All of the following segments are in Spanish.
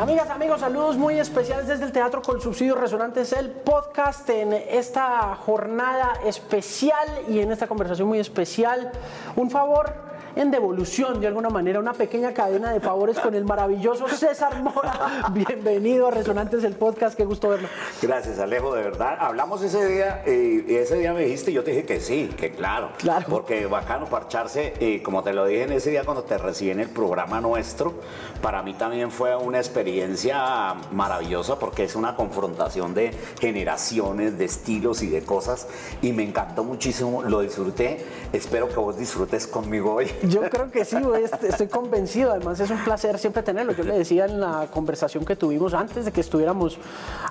Amigas, amigos, saludos muy especiales desde el Teatro con Subsidios Resonantes, el podcast en esta jornada especial y en esta conversación muy especial. Un favor en devolución de alguna manera, una pequeña cadena de favores con el maravilloso César Mora. Bienvenido a Resonantes el podcast, qué gusto verlo. Gracias Alejo, de verdad. Hablamos ese día y ese día me dijiste y yo te dije que sí, que claro. Claro. Porque bacano parcharse y como te lo dije en ese día cuando te recibí en el programa nuestro, para mí también fue una experiencia maravillosa porque es una confrontación de generaciones, de estilos y de cosas y me encantó muchísimo, lo disfruté. Espero que vos disfrutes conmigo hoy. Yo creo que sí, estoy convencido. Además, es un placer siempre tenerlo. Yo le decía en la conversación que tuvimos antes de que estuviéramos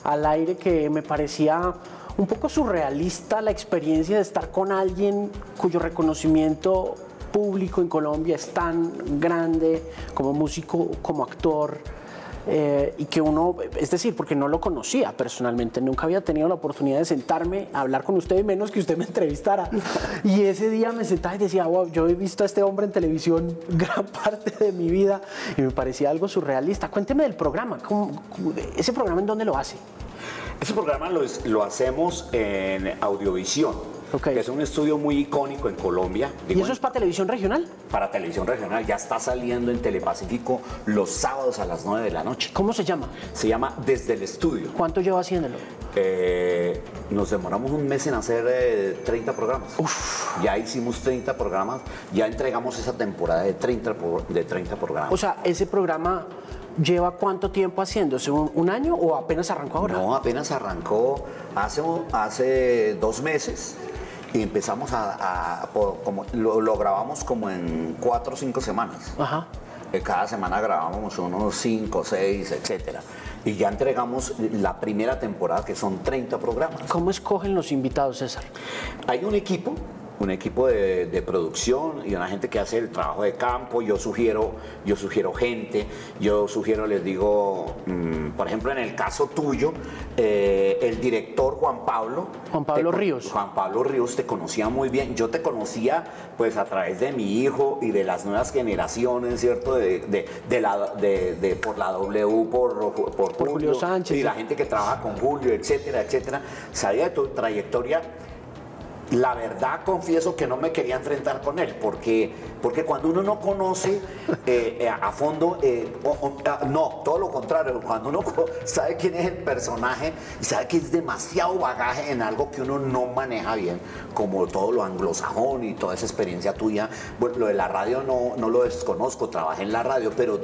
al aire que me parecía un poco surrealista la experiencia de estar con alguien cuyo reconocimiento público en Colombia es tan grande como músico, como actor eh, y que uno, es decir, porque no lo conocía personalmente, nunca había tenido la oportunidad de sentarme a hablar con usted, menos que usted me entrevistara. Y ese día me sentaba y decía, wow, yo he visto a este hombre en televisión gran parte de mi vida y me parecía algo surrealista. Cuénteme del programa, ¿ese programa en dónde lo hace? Ese programa lo, lo hacemos en Audiovisión que es un estudio muy icónico en Colombia. ¿Y eso es para televisión regional? Para televisión regional, ya está saliendo en Telepacífico los sábados a las 9 de la noche. ¿Cómo se llama? Se llama Desde el Estudio. ¿Cuánto lleva haciéndolo? Eh, nos demoramos un mes en hacer 30 eh, programas. Ya hicimos 30 programas, ya entregamos esa temporada de 30, de 30 programas. O sea, ese programa ¿Lleva cuánto tiempo haciéndose? ¿Un, año o apenas arrancó ahora? No, apenas arrancó hace, hace dos meses y empezamos a, como, lo, grabamos como en cuatro o cinco semanas. Ajá. Eh, cada semana grabamos unos cinco, seis, etcétera. Y ya entregamos la primera temporada, que son 30 programas. ¿Cómo escogen los invitados, César? Hay un equipo un equipo de, producción y una gente que hace el trabajo de campo. Yo sugiero, yo sugiero gente, yo sugiero, les digo, mm, por ejemplo, en el caso tuyo, eh, el director Juan Pablo. Juan Pablo Ríos. Juan Pablo Ríos te conocía muy bien. Yo te conocía pues a través de mi hijo y de las nuevas generaciones, ¿cierto? De, de, la, de, por la W, por, por, Julio Sánchez. Y la gente que trabaja con Julio, etcétera, etcétera. Sabía de tu trayectoria la verdad confieso que no me quería enfrentar con él, porque, porque cuando uno no conoce eh, eh, a fondo, eh, no, todo lo contrario, cuando uno sabe quién es el personaje y sabe que es demasiado bagaje en algo que uno no maneja bien, como todo lo anglosajón y toda esa experiencia tuya, bueno, lo de la radio no, no lo desconozco, trabajé en la radio, pero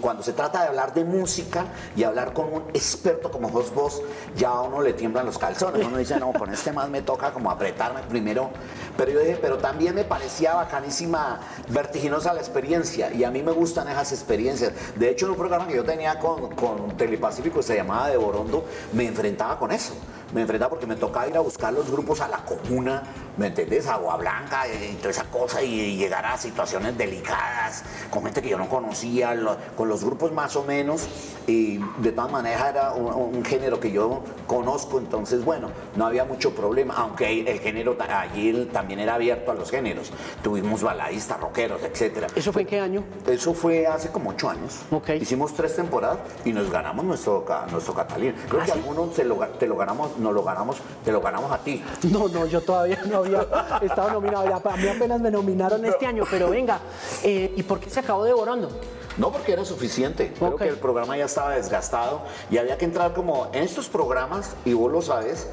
cuando se trata de hablar de música y hablar con un experto como vos, vos, ya a uno le tiemblan los calzones, uno dice, no, con este más me toca como apretar primero, pero yo dije, pero también me parecía bacanísima, vertiginosa la experiencia y a mí me gustan esas experiencias. De hecho, en un programa que yo tenía con, con Telepacífico, se llamaba De Borondo, me enfrentaba con eso me enfrentaba porque me tocaba ir a buscar los grupos a la comuna, ¿me entendés? Agua Blanca y toda esa cosa y llegar a situaciones delicadas con gente que yo no conocía, con los grupos más o menos y de todas maneras era un, género que yo conozco, entonces bueno, no había mucho problema, aunque el género allí también era abierto a los géneros, tuvimos baladistas, rockeros, etcétera. ¿Eso fue en qué año? Eso fue hace como ocho años. Okay. Hicimos tres temporadas y nos ganamos nuestro, nuestro Catalín. Creo ¿Ah, que algunos te lo, te lo ganamos no lo ganamos, te lo ganamos a ti. No, no, yo todavía no había estado nominado. a mí apenas me nominaron este año, pero venga, eh, ¿y por qué se acabó devorando? No porque era suficiente, creo que el programa ya estaba desgastado y había que entrar como en estos programas, y vos lo sabes,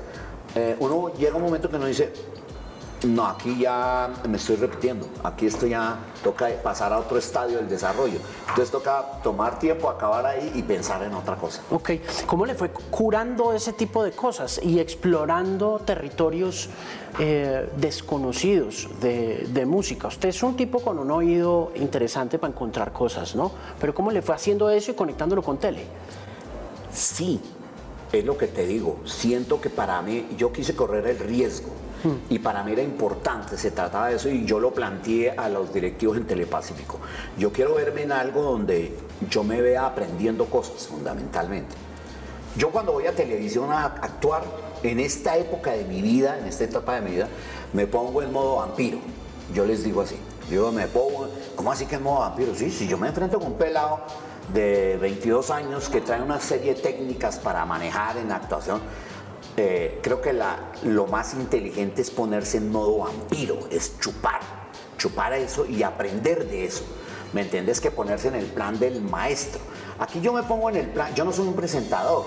eh, uno llega un momento que uno dice, no, aquí ya me estoy repitiendo. Aquí esto ya toca pasar a otro estadio del desarrollo. Entonces toca tomar tiempo, acabar ahí y pensar en otra cosa. Ok, ¿cómo le fue curando ese tipo de cosas y explorando territorios eh, desconocidos de, de, música? Usted es un tipo con un oído interesante para encontrar cosas, ¿no? Pero ¿cómo le fue haciendo eso y conectándolo con tele? Sí, es lo que te digo. Siento que para mí, yo quise correr el riesgo y para mí era importante, se trataba de eso y yo lo planteé a los directivos en Telepacífico. Yo quiero verme en algo donde yo me vea aprendiendo cosas fundamentalmente. Yo cuando voy a televisión a actuar, en esta época de mi vida, en esta etapa de mi vida, me pongo en modo vampiro. Yo les digo así. Yo me pongo, ¿cómo así que en modo vampiro? Sí, si yo me enfrento con un pelado de 22 años que trae una serie de técnicas para manejar en actuación. Eh, creo que lo más inteligente es ponerse en modo vampiro, es chupar, chupar eso y aprender de eso. ¿Me entiendes? Que ponerse en el plan del maestro. Aquí yo me pongo en el plan, yo no soy un presentador,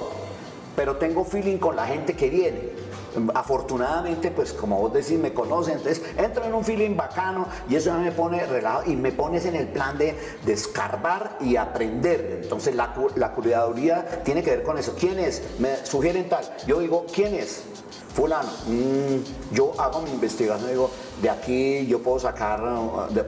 pero tengo feeling con la gente que viene afortunadamente, pues como vos decís, me conocen, entonces entro en un feeling bacano y eso me pone relajado y me pones en el plan de, descarbar y aprender. Entonces la, la curaduría tiene que ver con eso. ¿Quién es? Me sugieren tal. Yo digo, ¿quién es? fulano, mm, yo hago mi investigación, digo, de aquí yo puedo sacar,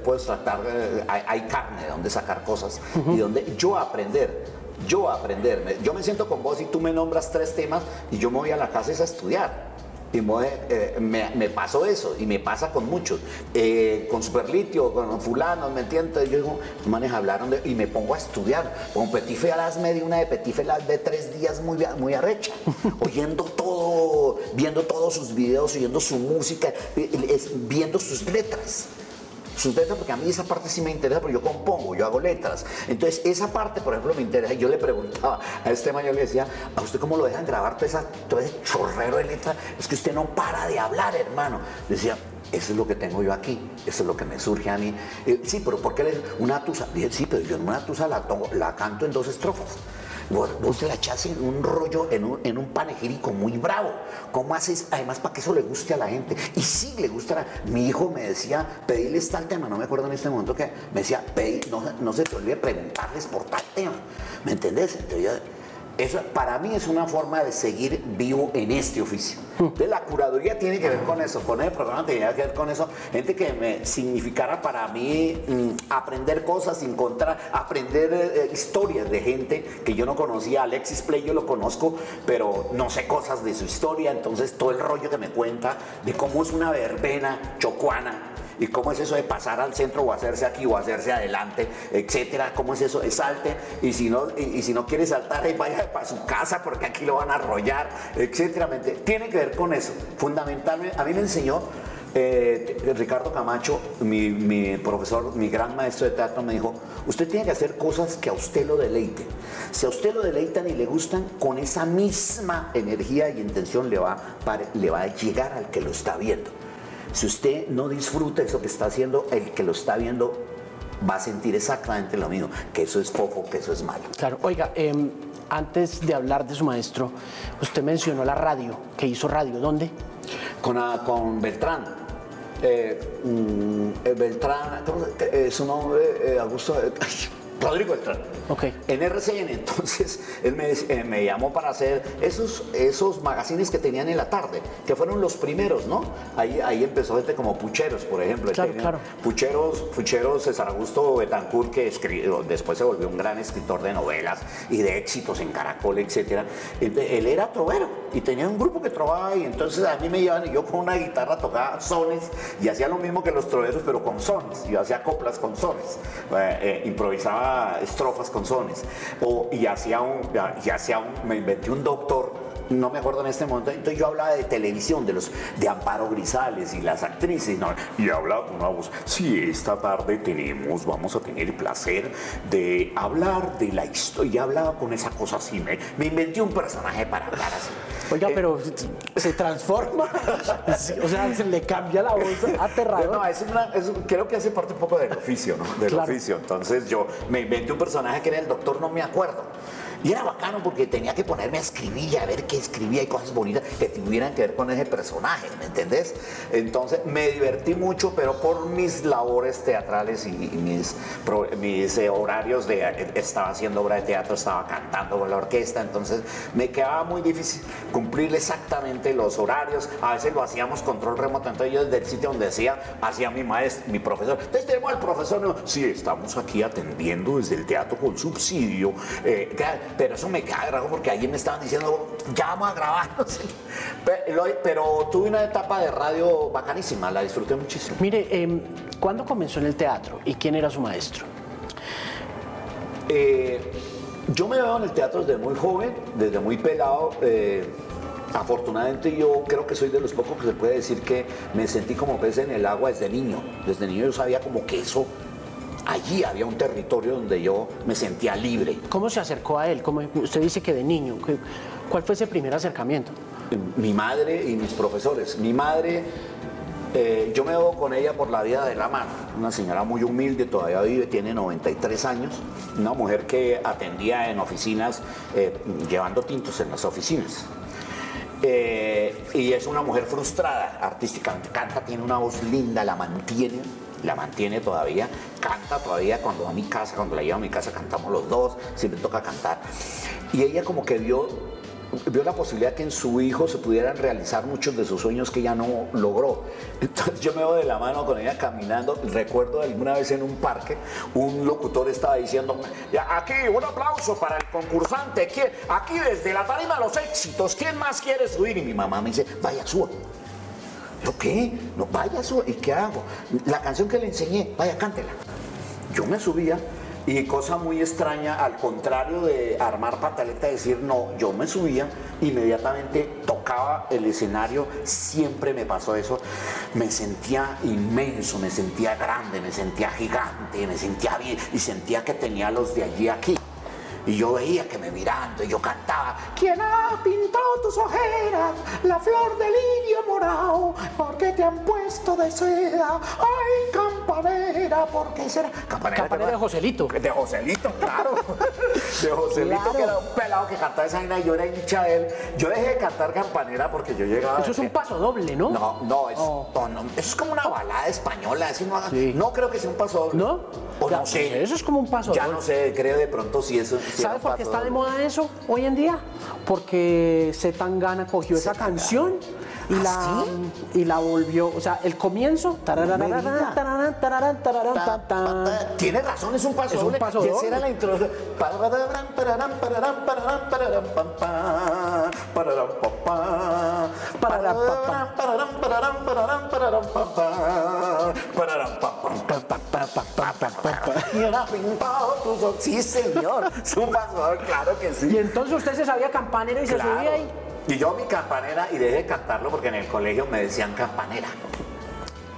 puedo tratar, eh, hay, hay, carne de donde sacar cosas y donde yo aprender yo aprender. Yo me siento con vos y tú me nombras tres temas y yo me voy a la casa a estudiar. Y eh, me, pasó eso y me pasa con muchos. Eh, con Superlitio, con Fulano, ¿me entiendes? Yo digo, manes hablaron de, y me pongo a estudiar. Con Petit Felas me di una de Petit Felas de tres días muy, muy arrecha, oyendo todo, viendo todos sus videos, oyendo su música, viendo sus letras sus letras, porque a mí esa parte sí me interesa, porque yo compongo, yo hago letras. Entonces, esa parte, por ejemplo, me interesa. Yo le preguntaba a este mayor, le decía, ¿a usted cómo lo dejan grabar todo, esa, todo ese chorrero de letras? Es que usted no para de hablar, hermano. Decía, eso es lo que tengo yo aquí, eso es lo que me surge a mí. Eh, sí, pero ¿por qué una tusa? Dije, sí, pero yo en una tusa la, la canto en dos estrofas. Vos, la echás en un rollo, en un, en un panegírico muy bravo. ¿Cómo haces? Además, para que eso le guste a la gente. Y sí le gustará. Mi hijo me decía, pedirles tal tema, no me acuerdo en este momento que me decía, no, no se te olvide preguntarles por tal tema. ¿Me entendés? Entonces yo, eso para mí es una forma de seguir vivo en este oficio. Entonces, la curaduría tiene que ver con eso, con el programa tenía que ver con eso. Gente que me significara para mí mm, aprender cosas, encontrar, aprender eh, historias de gente que yo no conocía. Alexis Play yo lo conozco, pero no sé cosas de su historia. Entonces, todo el rollo que me cuenta de cómo es una verbena chocuana ¿Y cómo es eso de pasar al centro o hacerse aquí o hacerse adelante, etcétera? ¿Cómo es eso de salte? Y si no, y, si no quiere saltar, vaya para su casa porque aquí lo van a arrollar, etcétera. Tiene que ver con eso. Fundamentalmente, a mí me enseñó eh, Ricardo Camacho, mi, mi, profesor, mi gran maestro de teatro, me dijo, usted tiene que hacer cosas que a usted lo deleiten. Si a usted lo deleitan y le gustan, con esa misma energía y intención le va, le va a llegar al que lo está viendo. Si usted no disfruta eso que está haciendo, el que lo está viendo va a sentir exactamente lo mismo, que eso es fofo, que eso es malo. Claro, oiga, em, antes de hablar de su maestro, usted mencionó la radio, que hizo radio, ¿dónde? Con, ah, con Beltrán. Eh, mm, eh, Beltrán, eh, su nombre, Augusto, Rodrigo Beltrán. Okay. En RCN, entonces él me, eh, me, llamó para hacer esos, esos magazines que tenían en la tarde, que fueron los primeros, ¿no? Ahí, ahí empezó gente como Pucheros, por ejemplo. Claro, claro. Pucheros, Pucheros César Augusto Betancourt, que escribió, después se volvió un gran escritor de novelas y de éxitos en Caracol, etc. Él era trovero y tenía un grupo que trovaba y entonces a mí me llevaban y yo con una guitarra tocaba sones y hacía lo mismo que los troveros, pero con sones. Yo hacía coplas con sones. Eh, eh, improvisaba estrofas con sones. O, y hacía un, y hacía un, me inventé un doctor no me acuerdo en este momento, entonces yo hablaba de televisión, de los de Amparo Grisales y las actrices, y hablaba con una voz, sí, esta tarde tenemos, vamos a tener el placer de hablar de la historia, y hablaba con esa cosa así, me, me inventé un personaje para hablar así. Oiga, pero se transforma, o sea, se le cambia la voz aterrador. No, es una, creo que hace parte un poco del oficio, ¿no? Del oficio. Entonces yo me inventé un personaje que era el doctor, no me acuerdo. Y era bacano porque tenía que ponerme a escribir y a ver qué escribía y cosas bonitas que tuvieran que ver con ese personaje, ¿me entendés? Entonces me divertí mucho, pero por mis labores teatrales y, mis, mis eh, horarios de estaba haciendo obra de teatro, estaba cantando con la orquesta, entonces me quedaba muy difícil cumplir exactamente los horarios. A veces lo hacíamos control remoto, entonces yo desde el sitio donde decía, hacía mi maestro, mi profesor. Entonces tenemos al profesor, no, sí, estamos aquí atendiendo desde el teatro con subsidio. Eh, pero eso me cae porque ayer me estaban diciendo, ya vamos a grabar. pero, tuve una etapa de radio bacanísima, la disfruté muchísimo. Mire, eh, ¿cuándo comenzó en el teatro y quién era su maestro? Eh, yo me veo en el teatro desde muy joven, desde muy pelado. Eh, afortunadamente yo creo que soy de los pocos que se puede decir que me sentí como pez en el agua desde niño. Desde niño yo sabía como que eso allí había un territorio donde yo me sentía libre. ¿Cómo se acercó a él? Como usted dice que de niño. ¿Cuál fue ese primer acercamiento? Mi madre y mis profesores. Mi madre, eh, yo me veo con ella por la vida de la mano. Una señora muy humilde, todavía vive, tiene 93 años. Una mujer que atendía en oficinas, eh, llevando tintos en las oficinas. Eh, y es una mujer frustrada artísticamente. Canta, tiene una voz linda, la mantiene, la mantiene todavía. Canta todavía cuando va a mi casa, cuando la llevo a mi casa, cantamos los dos, siempre toca cantar. Y ella como que vio vio la posibilidad que en su hijo se pudieran realizar muchos de sus sueños que ella no logró. Entonces yo me voy de la mano con ella caminando. Recuerdo alguna vez en un parque, un locutor estaba diciendo, aquí un aplauso para el concursante, aquí desde la tarima los éxitos, ¿quién más quiere subir? Y mi mamá me dice, vaya, suba. ¿Yo qué? No, vaya. ¿Y qué hago? La canción que le enseñé, vaya, cántela. Yo me subía y cosa muy extraña, al contrario de armar pataleta, decir no, yo me subía, inmediatamente tocaba el escenario, siempre me pasó eso, me sentía inmenso, me sentía grande, me sentía gigante, me sentía bien y sentía que tenía los de allí aquí. Y yo veía que me mirando y yo cantaba, ¿quién ha pintado tus ojeras? La flor del lirio morado, ¿por qué te han puesto de seda? ¡Ay, campanera, ¿por qué será? Campanera, de Joselito. De Joselito, claro. de Joselito, que era un pelado que cantaba esa vaina y yo era hincha de él. Yo dejé de cantar campanera porque yo llegaba... Eso es un paso doble, ¿no? No, no, es, oh. eso es como una balada española. no, creo que sea un paso doble. ¿No? O no sé. Eso es como un paso Ya no sé, creo de pronto si eso... ¿Sabes por qué está de moda eso hoy en día? Porque Zetangana cogió esa canción y la, y la volvió, o sea, el comienzo. Tiene razón, es un paso. Es un paso y esa era la introducción. Sí, señor. Es un paso, claro que sí. Y entonces usted se sabía campanero y se subía ahí. Y yo mi campanera, y dejé de cantarlo porque en el colegio me decían campanera.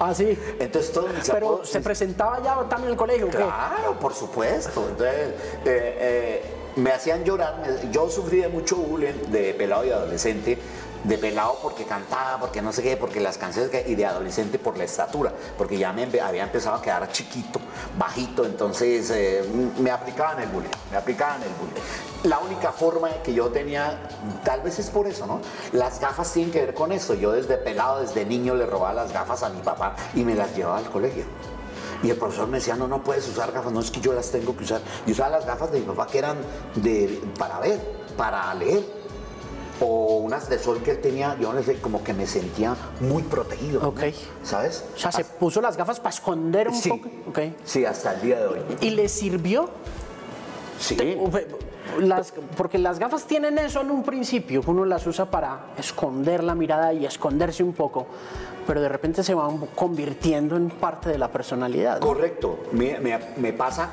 Ah, sí. Entonces todo Pero se presentaba ya también en el colegio, Claro, por supuesto. Entonces, eh, eh, me hacían llorar. Yo sufrí de mucho bullying de pelado y adolescente de pelado porque cantaba, porque no sé qué, porque las canciones y de adolescente por la estatura, porque ya me había empezado a quedar chiquito, bajito, entonces eh, me aplicaban el bullying, me aplicaban el bullying. La única forma que yo tenía, tal vez es por eso, ¿no? Las gafas tienen que ver con eso. Yo desde pelado, desde niño le robaba las gafas a mi papá y me las llevaba al colegio. Y el profesor me decía, no, no puedes usar gafas, no es que yo las tengo que usar. Y usaba las gafas de mi papá que eran de, para ver, para leer o unas de sol que él tenía, yo no sé, como que me sentía muy protegido. Ok. ¿Sabes? O sea, se puso las gafas para esconder un poco. Okay. Sí, hasta el día de hoy. ¿Y le sirvió? Sí. Las, porque las gafas tienen eso en un principio, uno las usa para esconder la mirada y esconderse un poco, pero de repente se van convirtiendo en parte de la personalidad. Correcto, me, me, me pasa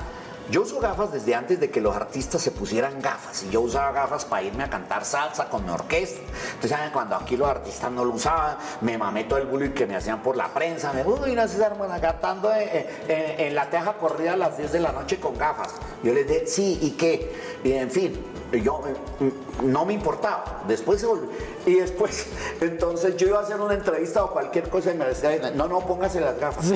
yo uso gafas desde antes de que los artistas se pusieran gafas. Y yo usaba gafas para irme a cantar salsa con mi orquesta. Entonces, ¿saben? cuando aquí los artistas no lo usaban, me mamé todo el bullying que me hacían por la prensa. Me uy, no sé, hermana, cantando en, la teja corrida a las 10 de la noche con gafas. Yo les dije, sí, ¿y qué? Y en fin, yo mm, no me importaba. Después se volvió. Y después, entonces yo iba a hacer una entrevista o cualquier cosa y me decía, no, no, póngase las gafas.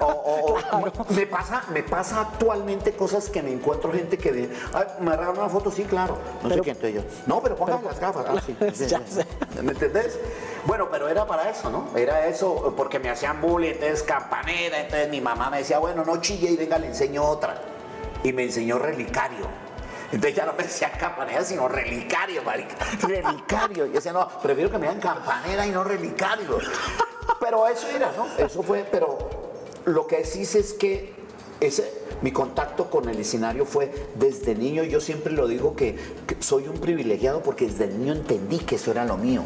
O, me, pasa, me pasa actualmente cosas que me encuentro gente que dice, me regalan una foto, sí, claro. No sé qué, entonces yo, no, pero póngase las gafas. Ah, sí, ¿Me entendés? Bueno, pero era para eso, ¿no? Era eso, porque me hacían bullying, entonces campanera, entonces mi mamá me decía, bueno, no chille y venga, le enseño otra. Y me enseñó relicario. Entonces ya no me decían campanera, sino relicario, marica. Relicario. Yo decía, no, prefiero que me digan campanera y no relicario. Pero eso era, ¿no? Eso fue, pero lo que sí es que ese, mi contacto con el escenario fue desde niño. Yo siempre lo digo que, soy un privilegiado porque desde niño entendí que eso era lo mío.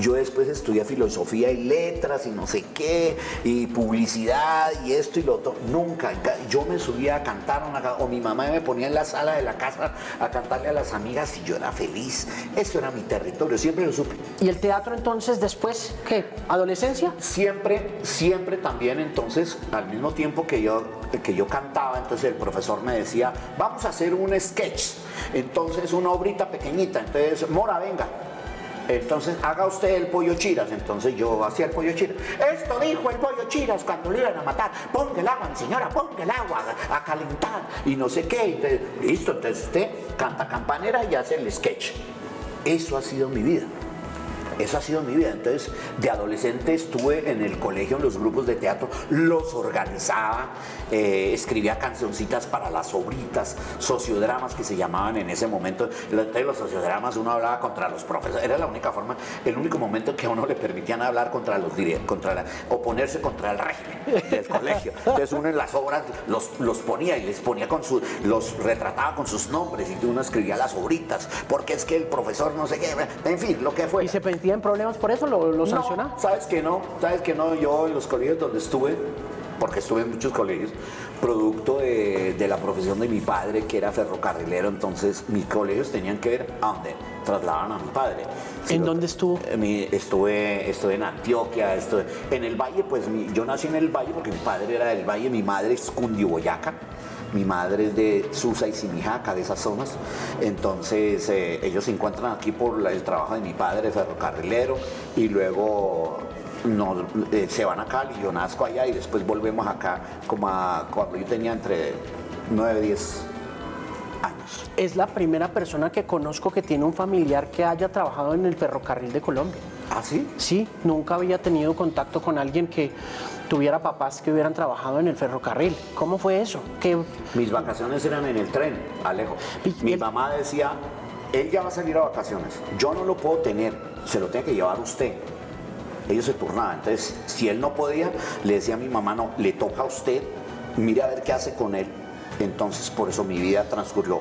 Yo después estudié filosofía y letras y no sé qué, y publicidad y esto y lo otro. Nunca. Yo me subía a cantar o mi mamá me ponía en la sala de la casa a cantarle a las amigas y yo era feliz. Eso era mi territorio, siempre lo supe. ¿Y el teatro entonces después qué? ¿Adolescencia? Siempre, siempre también entonces, al mismo tiempo que yo que yo cantaba, entonces el profesor me decía, vamos a hacer un sketch, entonces una obrita pequeñita, entonces, Mora, venga. Entonces haga usted el pollo chiras. Entonces yo hacía el pollo chiras. Esto dijo el pollo chiras cuando le iban a matar. Ponga el agua, señora, ponga el agua a, a calentar. Y no sé qué. Entonces, listo, entonces usted canta campanera y hace el sketch. Eso ha sido mi vida. Eso ha sido mi vida. Entonces, de adolescente estuve en el colegio, en los grupos de teatro, los organizaba, eh, escribía cancioncitas para las sobritas, sociodramas que se llamaban en ese momento. Entonces, los sociodramas uno hablaba contra los profesores. Era la única forma, el único momento que a uno le permitían hablar contra los contra la, oponerse contra el régimen del colegio. Entonces, uno en las obras los, los ponía y les ponía con su, los retrataba con sus nombres y uno escribía las sobritas, porque es que el profesor no sé qué, en fin, lo que fue. ¿Y se en problemas por eso? ¿Lo, lo sanciona? sabes que no, sabes que no. Yo en los colegios donde estuve, porque estuve en muchos colegios, producto de, la profesión de mi padre, que era ferrocarrilero, entonces mis colegios tenían que ver a dónde trasladaban a mi padre. ¿En dónde estuvo? estuve, estuve en Antioquia, estuve en el Valle, pues yo nací en el Valle porque mi padre era del Valle, mi madre es Cundiboyaca. Mi madre es de Susa y Simijaca, de esas zonas. Entonces eh, ellos se encuentran aquí por el trabajo de mi padre, ferrocarrilero, y luego eh, se van a Cali, yo nazco allá y después volvemos acá como cuando yo tenía entre 9 y 10 años. Es la primera persona que conozco que tiene un familiar que haya trabajado en el ferrocarril de Colombia. ¿Ah, sí? Sí, nunca había tenido contacto con alguien que tuviera papás que hubieran trabajado en el ferrocarril. ¿Cómo fue eso? Mis vacaciones eran en el tren, Alejo. Mi mamá decía, él ya va a salir a vacaciones, yo no lo puedo tener, se lo tiene que llevar usted. Ellos se turnaban, entonces si él no podía, le decía a mi mamá, no, le toca a usted, mire a ver qué hace con él. Entonces por eso mi vida transcurrió.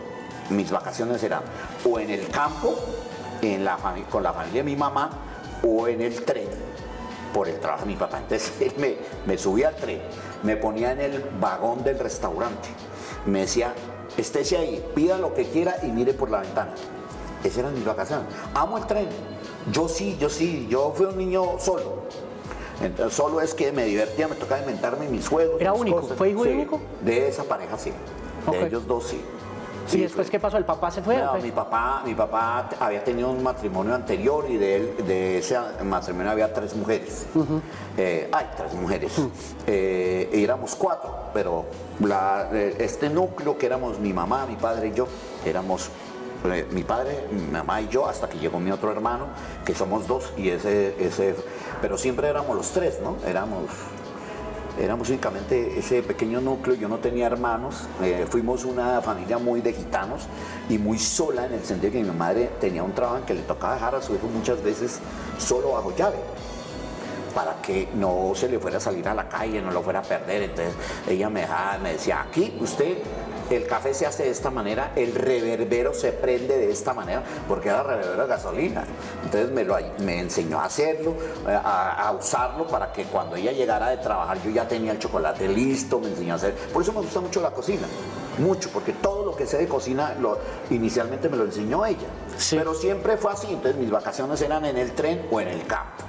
Mis vacaciones eran o en el campo, en la con la familia de mi mamá, o en el tren por el trabajo de mi papá. Entonces él me, subía al tren, me ponía en el vagón del restaurante, me decía, estése ahí, pida lo que quiera y mire por la ventana. Esa era mi vacación. Amo el tren. Yo sí, yo sí, yo fui un niño solo. Entonces, solo es que me divertía, me tocaba inventarme mis juegos. ¿Era único? ¿Fue único? De esa pareja sí. De ellos dos sí. ¿Y después qué pasó? ¿El papá se fue? No, mi papá, mi papá había tenido un matrimonio anterior y de, él, de ese matrimonio había tres mujeres. Eh, hay tres mujeres. Eh, éramos cuatro, pero eh, este núcleo que éramos mi mamá, mi padre y yo, éramos mi padre, mi mamá y yo, hasta que llegó mi otro hermano, que somos dos, y ese, ese, pero siempre éramos los tres, ¿no? Éramos éramos únicamente ese pequeño núcleo, yo no tenía hermanos, eh, fuimos una familia muy de gitanos y muy sola en el sentido que mi madre tenía un trabajo en que le tocaba dejar a su hijo muchas veces solo bajo llave para que no se le fuera a salir a la calle, no lo fuera a perder. Entonces ella me, dejaba, me decía, aquí usted el café se hace de esta manera, el reverbero se prende de esta manera, porque era reverbero de gasolina. Entonces me, lo, me enseñó a hacerlo, eh, a, usarlo para que cuando ella llegara de trabajar yo ya tenía el chocolate listo, me enseñó a hacer. Por eso me gusta mucho la cocina, mucho, porque todo lo que sé de cocina lo, inicialmente me lo enseñó ella. Pero siempre fue así, entonces mis vacaciones eran en el tren o en el campo.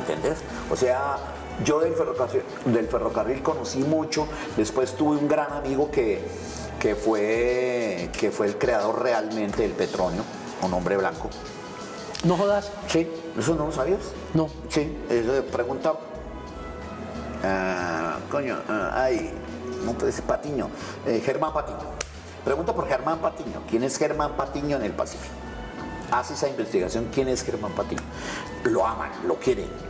¿Entendés? O sea, yo del ferrocarril, del ferrocarril conocí mucho, después tuve un gran amigo que, que, fue, que fue el creador realmente del petróleo, un hombre blanco. ¿No jodas? Sí, ¿eso no lo sabías? No. Sí, pregunta. Ah, coño, uh, ay, no puede ser Patiño, eh, Germán Patiño. Pregunta por Germán Patiño. ¿Quién es Germán Patiño en el Pacífico? Hace esa investigación, ¿quién es Germán Patiño? Lo aman, lo quieren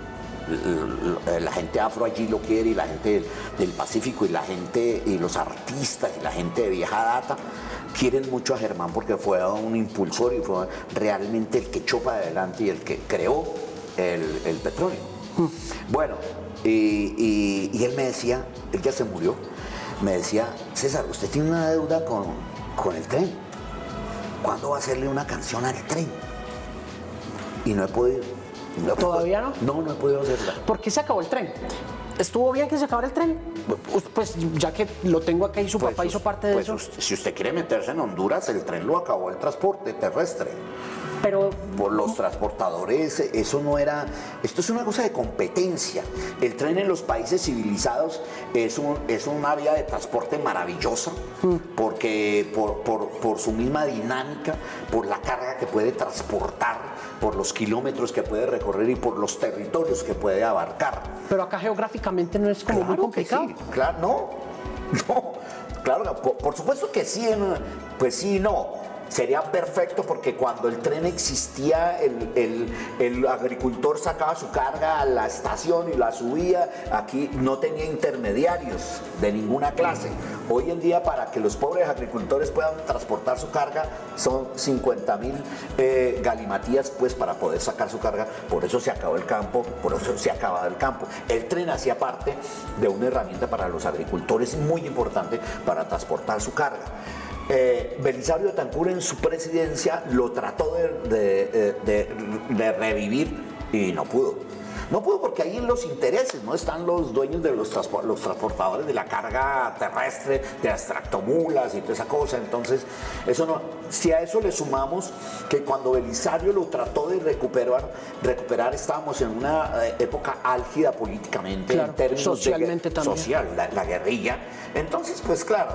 la gente afro allí lo quiere y la gente del Pacífico y la gente y los artistas y la gente de vieja data quieren mucho a Germán porque fue un impulsor y fue realmente el que echó para adelante y el que creó el, petróleo. Bueno, y, él me decía, él ya se murió, me decía, César, usted tiene una deuda con, con el tren. ¿Cuándo va a hacerle una canción al tren? Y no he podido ¿Todavía no? No, no he podido hacerla. ¿Por qué se acabó el tren? ¿Estuvo bien que se acabara el tren? Pues ya que lo tengo acá y su pues papá hizo parte de pues eso. si usted quiere meterse en Honduras, el tren lo acabó el transporte terrestre. Pero por los transportadores, eso no era, esto es una cosa de competencia. El tren en los países civilizados es, un, es una vía de transporte maravillosa porque por, por- por su misma dinámica, por la carga que puede transportar, por los kilómetros que puede recorrer y por los territorios que puede abarcar. pero acá geográficamente no es como muy Claro que complicado. sí, claro, no, no, claro, por, por supuesto que sí, pues sí, no. Sería perfecto porque cuando el tren existía, el, agricultor sacaba su carga a la estación y la subía. Aquí no tenía intermediarios de ninguna clase. Hoy en día, para que los pobres agricultores puedan transportar su carga, son 50 mil eh, galimatías pues, para poder sacar su carga. Por eso se acabó el campo, por eso se ha acabado el campo. El tren hacía parte de una herramienta para los agricultores muy importante para transportar su carga. Eh, Belisario Tancur en su presidencia lo trató de, revivir y no pudo. No pudo porque ahí los intereses, ¿no? Están los dueños de los, transpo- los transportadores de la carga terrestre, de las tractomulas y toda esa cosa. Entonces, eso no. Si a eso le sumamos que cuando Belisario lo trató de recuperar, recuperar estábamos en una eh, época álgida políticamente, Claro, en términos de socialmente también. social, la, la guerrilla. Entonces, pues claro,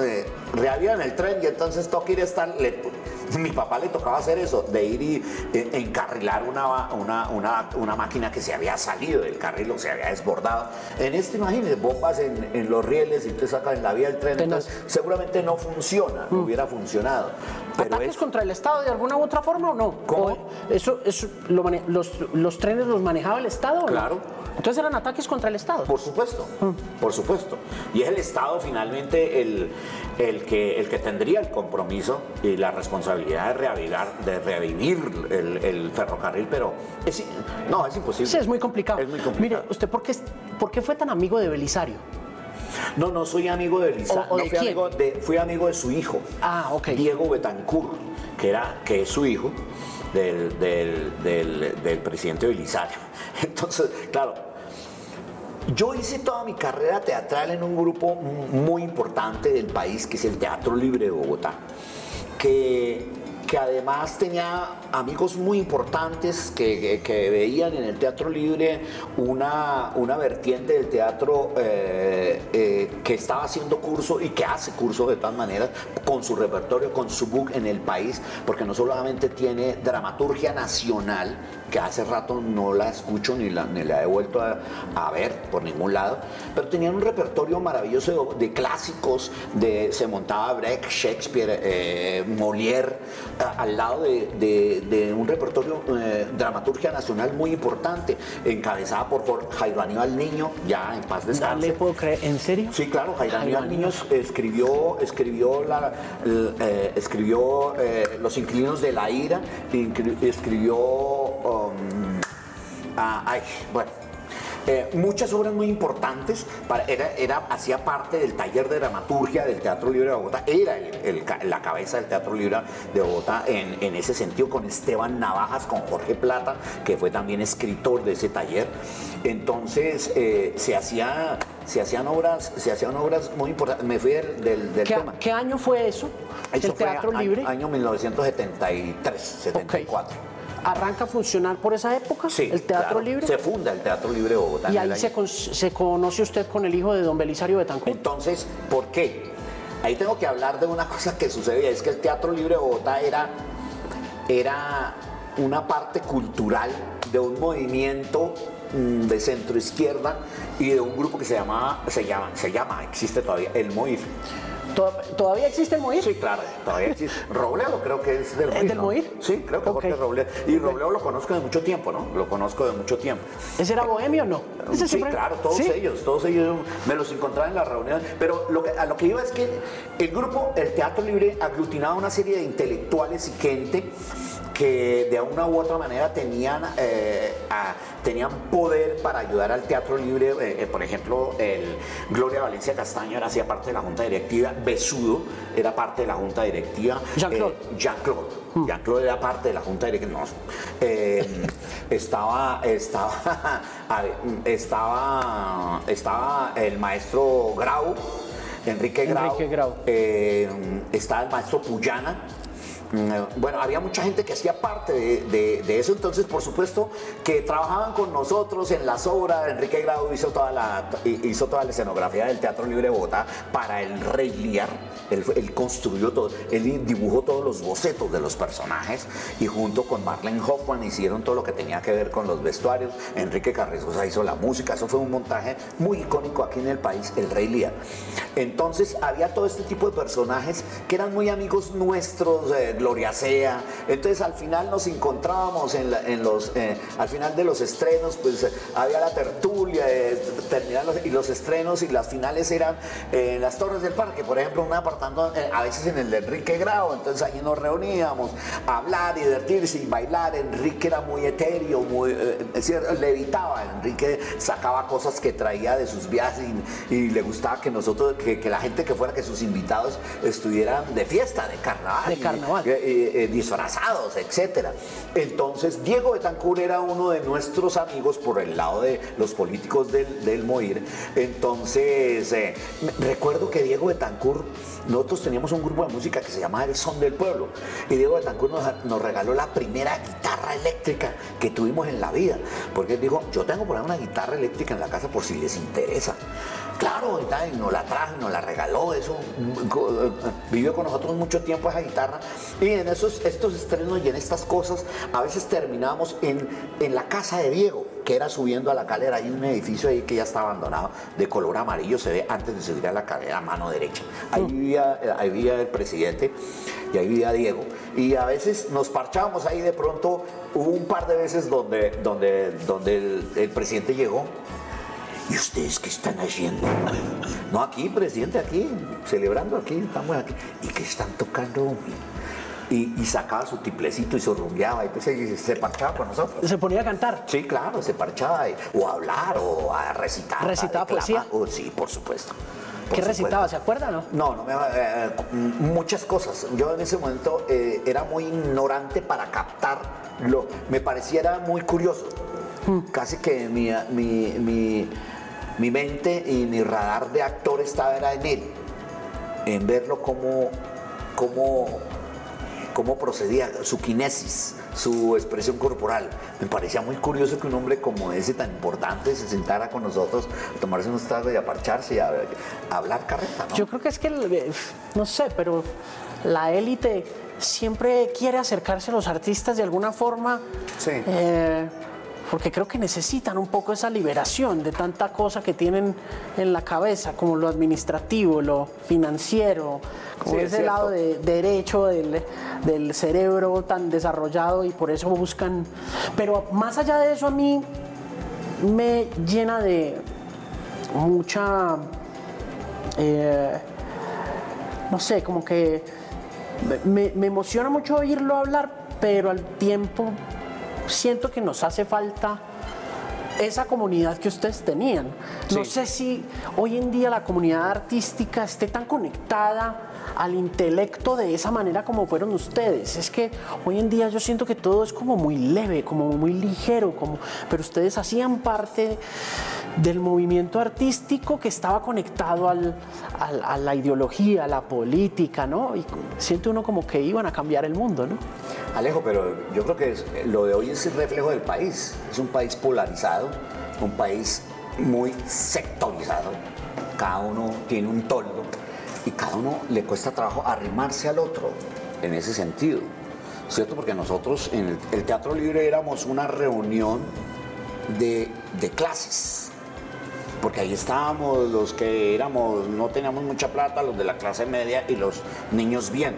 eh, reavivan el tren y entonces toca ir a estar. le- mi papá le tocaba hacer eso, de ir y eh, encarrilar una, una, una, una máquina que se había salido del carril o se había desbordado. En este, imagínense, bombas en, en los rieles y te sacan en la vía del tren. Entonces, seguramente no funciona, no hubiera funcionado. Pero ¿Ataques es- contra el Estado de alguna u otra forma o no? ¿Cómo? ¿O eso, eso lo mane- los, los trenes los manejaba el Estado o no? Entonces eran ataques contra el Estado. Por supuesto, por supuesto. Y es el Estado finalmente el, el, que, el que tendría el compromiso y la responsabilidad de reavivar, de revivir el, el ferrocarril, pero es, no, es imposible. Sí, es muy complicado. Es muy complicado. Mire, ¿usted por qué, por qué fue tan amigo de Belisario? No, no soy amigo de Lisa, ¿O- o no, de fui, quién? amigo de, fui amigo de su hijo. Ah, ok. Diego Betancourt, que, era, que es su hijo del, del- del- del presidente Belisario. Entonces, claro, yo hice toda mi carrera teatral en un grupo muy importante del país, que es el Teatro Libre de Bogotá, que, que además tenía amigos muy importantes que, que- veían en el Teatro Libre una, una vertiente del teatro eh, eh, que estaba haciendo curso y que hace curso de todas maneras con su repertorio, con su book en el país, porque no solamente tiene dramaturgia nacional, que hace rato no la escucho ni la, ni la he vuelto a, a ver por ningún lado, pero tenían un repertorio maravilloso de, clásicos, de, se montaba Brecht, Shakespeare, eh, Molière, al lado de, de- de un repertorio eh, dramaturgia nacional muy importante, encabezada por, por Jairo Aníbal Niño, ya en paz ¿No descanse. le puedo creer? ¿En serio? Sí, claro, Jairo Aníbal Niño escribió, escribió, la, eh, escribió eh, Los inquilinos de la ira, escribió, um, ah, ay, bueno, eh, muchas obras muy importantes, para- era, era, hacía parte del taller de dramaturgia del Teatro Libre de Bogotá, era el- el ca- la cabeza del Teatro Libre de Bogotá en, en ese sentido, con Esteban Navajas, con Jorge Plata, que fue también escritor de ese taller. Entonces, eh, se, hacía, se, hacían obras, se hacían obras muy importantes. Me fui del, del- del ¿Qué, tema. qué año fue eso? Eso el fue Teatro a- Libre. Año 1973, 74. ¿Arranca a funcionar por esa época? Sí, ¿El Teatro claro. Libre? Se funda el Teatro Libre de Bogotá. y ahí se, año- con- se conoce usted con el hijo de don Belisario Betancourt. Entonces, ¿por qué? Ahí tengo que hablar de una cosa que sucedía, es que el Teatro Libre de Bogotá era, era una parte cultural de un movimiento de centro izquierda y de un grupo que se llamaba, se llama, se llama, existe todavía, el MOIR. ¿Tod- ¿Todavía existe el MOIR? Sí, claro, todavía existe. Robledo creo que es del ¿Es MOIR. del ¿no? MOIR? Sí, creo que Ok. Jorge Robledo. Y Robledo lo conozco de mucho tiempo, ¿no? Lo conozco de mucho tiempo. ¿Ese era bohemio o no? Ese Sí, siempre- claro, todos ¿Sí? ellos, todos ellos me los encontraba en las reuniones. Pero lo que, a lo que iba es que el grupo, el Teatro Libre, aglutinaba una serie de intelectuales y gente que de una u otra manera tenían, eh, a- tenían poder para ayudar al Teatro Libre. Eh, eh, por ejemplo, el Gloria Valencia Castaño era, hacía parte de la Junta Directiva, Besudo era parte de la Junta Directiva. Jean-Claude. Eh, Jean-Claude. Jean-Claude era parte de la Junta Directiva. No, estaba, estaba, estaba, estaba el maestro Grau, Enrique Grau. Enrique Grau. eh, estaba el maestro Puyana. Bueno, había mucha gente que hacía parte de, eso, entonces por supuesto que trabajaban con nosotros en las obras, Enrique Grado hizo toda la, hizo toda la escenografía del Teatro Libre de Bogotá para el Rey Liar, él, construyó todo, él dibujó todos los bocetos de los personajes y junto con Marlene Hoffman hicieron todo lo que tenía que ver con los vestuarios, Enrique Carrizosa hizo la música, eso fue un montaje muy icónico aquí en el país, el Rey Liar. Entonces había todo este tipo de personajes que eran muy amigos nuestros, eh, Gloria Sea. Entonces al final nos encontrábamos en, los, eh, al final de los estrenos, pues había la tertulia, eh, y los estrenos y las finales eran en las Torres del Parque, por ejemplo, un apartando a veces en el de Enrique Grau, entonces allí nos reuníamos a hablar y divertirse y bailar. Enrique era muy etéreo, muy, levitaba, Enrique sacaba cosas que traía de sus viajes y, le gustaba que nosotros, que, que la gente que fuera, que sus invitados estuvieran de fiesta, de carnaval. De carnaval. Eh, disfrazados, etc. Entonces, Diego Betancourt era uno de nuestros amigos por el lado de los políticos del, del MOIR. Entonces, eh, recuerdo que Diego Betancourt, nosotros teníamos un grupo de música que se llamaba El Son del Pueblo. Y Diego Betancourt nos, nos regaló la primera guitarra eléctrica que tuvimos en la vida. Porque él dijo, yo tengo por ahí una guitarra eléctrica en la casa por si les interesa. Claro, y, nos la trajo, nos la regaló, eso vivió con nosotros mucho tiempo esa guitarra. Y en esos, estos estrenos y en estas cosas, a veces terminamos en, en la casa de Diego, que era subiendo a la calera. Hay un edificio ahí que ya está abandonado, de color amarillo, se ve antes de subir a la calera a mano derecha. Ahí vivía, ahí vivía el presidente y ahí vivía Diego. Y a veces nos parchábamos ahí de pronto, hubo un par de veces donde, donde, donde el, el presidente llegó ¿Y ustedes qué están haciendo? No aquí, presidente, aquí, celebrando aquí, estamos aquí. ¿Y qué están tocando? Y, sacaba su tiplecito y se rumbeaba y pues se, parchaba con nosotros. ¿Se ponía a cantar? Sí, claro, se parchaba o a hablar o a recitar. ¿Recitaba poesía? Oh, sí, por supuesto. ¿Qué recitaba? ¿Se acuerda no? No, no me, eh, muchas cosas. Yo en ese momento eh, era muy ignorante para captarlo. Me pareciera muy curioso. Hmm. Casi que mi, mi mi mente y mi radar de actor estaba en él, en verlo como, como, cómo procedía, su kinesis, su expresión corporal. Me parecía muy curioso que un hombre como ese tan importante se sentara con nosotros a tomarse unos tragos y a parcharse y a, hablar carreta. Yo creo que es que, no sé, pero la élite siempre quiere acercarse a los artistas de alguna forma. Sí. Eh, porque creo que necesitan un poco esa liberación de tanta cosa que tienen en la cabeza, como lo administrativo, lo financiero, como ese lado de derecho del, del cerebro tan desarrollado y por eso buscan... Pero más allá de eso a mí me llena de mucha... Eh, no sé, como que me, me emociona mucho oírlo hablar, pero al tiempo siento que nos hace falta esa comunidad que ustedes tenían. No sé si hoy en día la comunidad artística esté tan conectada al intelecto de esa manera como fueron ustedes. Es que hoy en día yo siento que todo es como muy leve, como muy ligero, como, pero ustedes hacían parte del movimiento artístico que estaba conectado al, a la ideología, a la política, ¿no? Y siente uno como que iban a cambiar el mundo, ¿no? Alejo, pero yo creo que lo de hoy es el reflejo del país. Es un país polarizado, un país muy sectorizado. Cada uno tiene un toldo y cada uno le cuesta trabajo arrimarse al otro en ese sentido. ¿Cierto? Porque nosotros en el, Teatro Libre éramos una reunión de, de clases porque ahí estábamos los que éramos, no teníamos mucha plata, los de la clase media y los niños bien.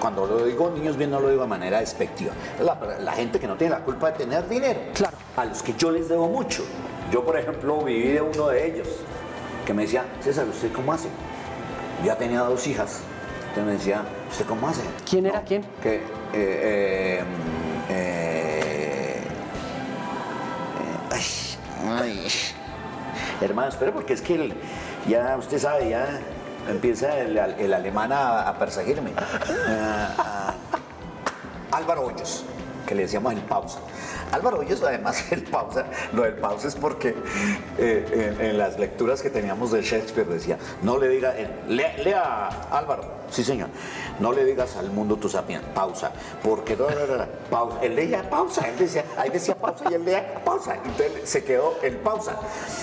Cuando lo digo niños bien no lo digo de manera despectiva. La, la gente que no tiene la culpa de tener dinero. Claro. A los que yo les debo mucho. Yo, por ejemplo, viví de uno de ellos que me decía, César, ¿usted cómo hace? Ya tenía dos hijas. Entonces me decía, ¿usted cómo hace? ¿Quién era quién? Que, eh, eh, eh, ay, Hermano, espere, porque es que ya usted sabe, ya empieza el, alemán a, perseguirme. Álvaro Hoyos, que le decíamos el pausa. Álvaro Hoyos, además, el pausa, lo del pausa es porque eh, en, las lecturas que teníamos de Shakespeare decía, no le diga, lea, lea Álvaro, Sí, señor. No le digas al mundo tu sapiencia. Pausa. Porque no, no, no, no, pausa. Él leía pausa. Él decía, ahí decía pausa y él leía pausa. Entonces se quedó en pausa.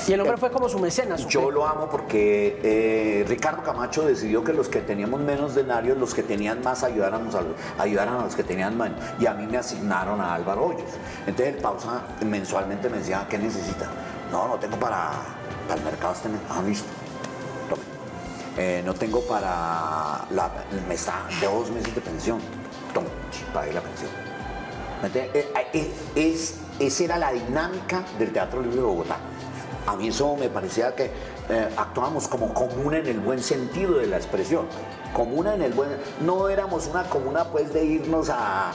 Y el hombre fue como su mecenas. ¿o Yo qué? lo amo porque eh, Ricardo Camacho decidió que los que teníamos menos denarios, los que tenían más, ayudáramos a los, ayudaran a los que tenían menos. Y a mí me asignaron a Álvaro Hoyos. Entonces el pausa mensualmente me decía, ¿qué necesita? No, no tengo para, para el mercado este mes. Ah, listo. Eh, no tengo para la, me está de dos meses de pensión. Toma, pagué la pensión. Eh, eh, es, esa era la dinámica del Teatro Libre de Bogotá. A mí eso me parecía que eh, actuábamos como comuna en el buen sentido de la expresión. Comuna en el buen... No éramos una comuna pues de irnos a...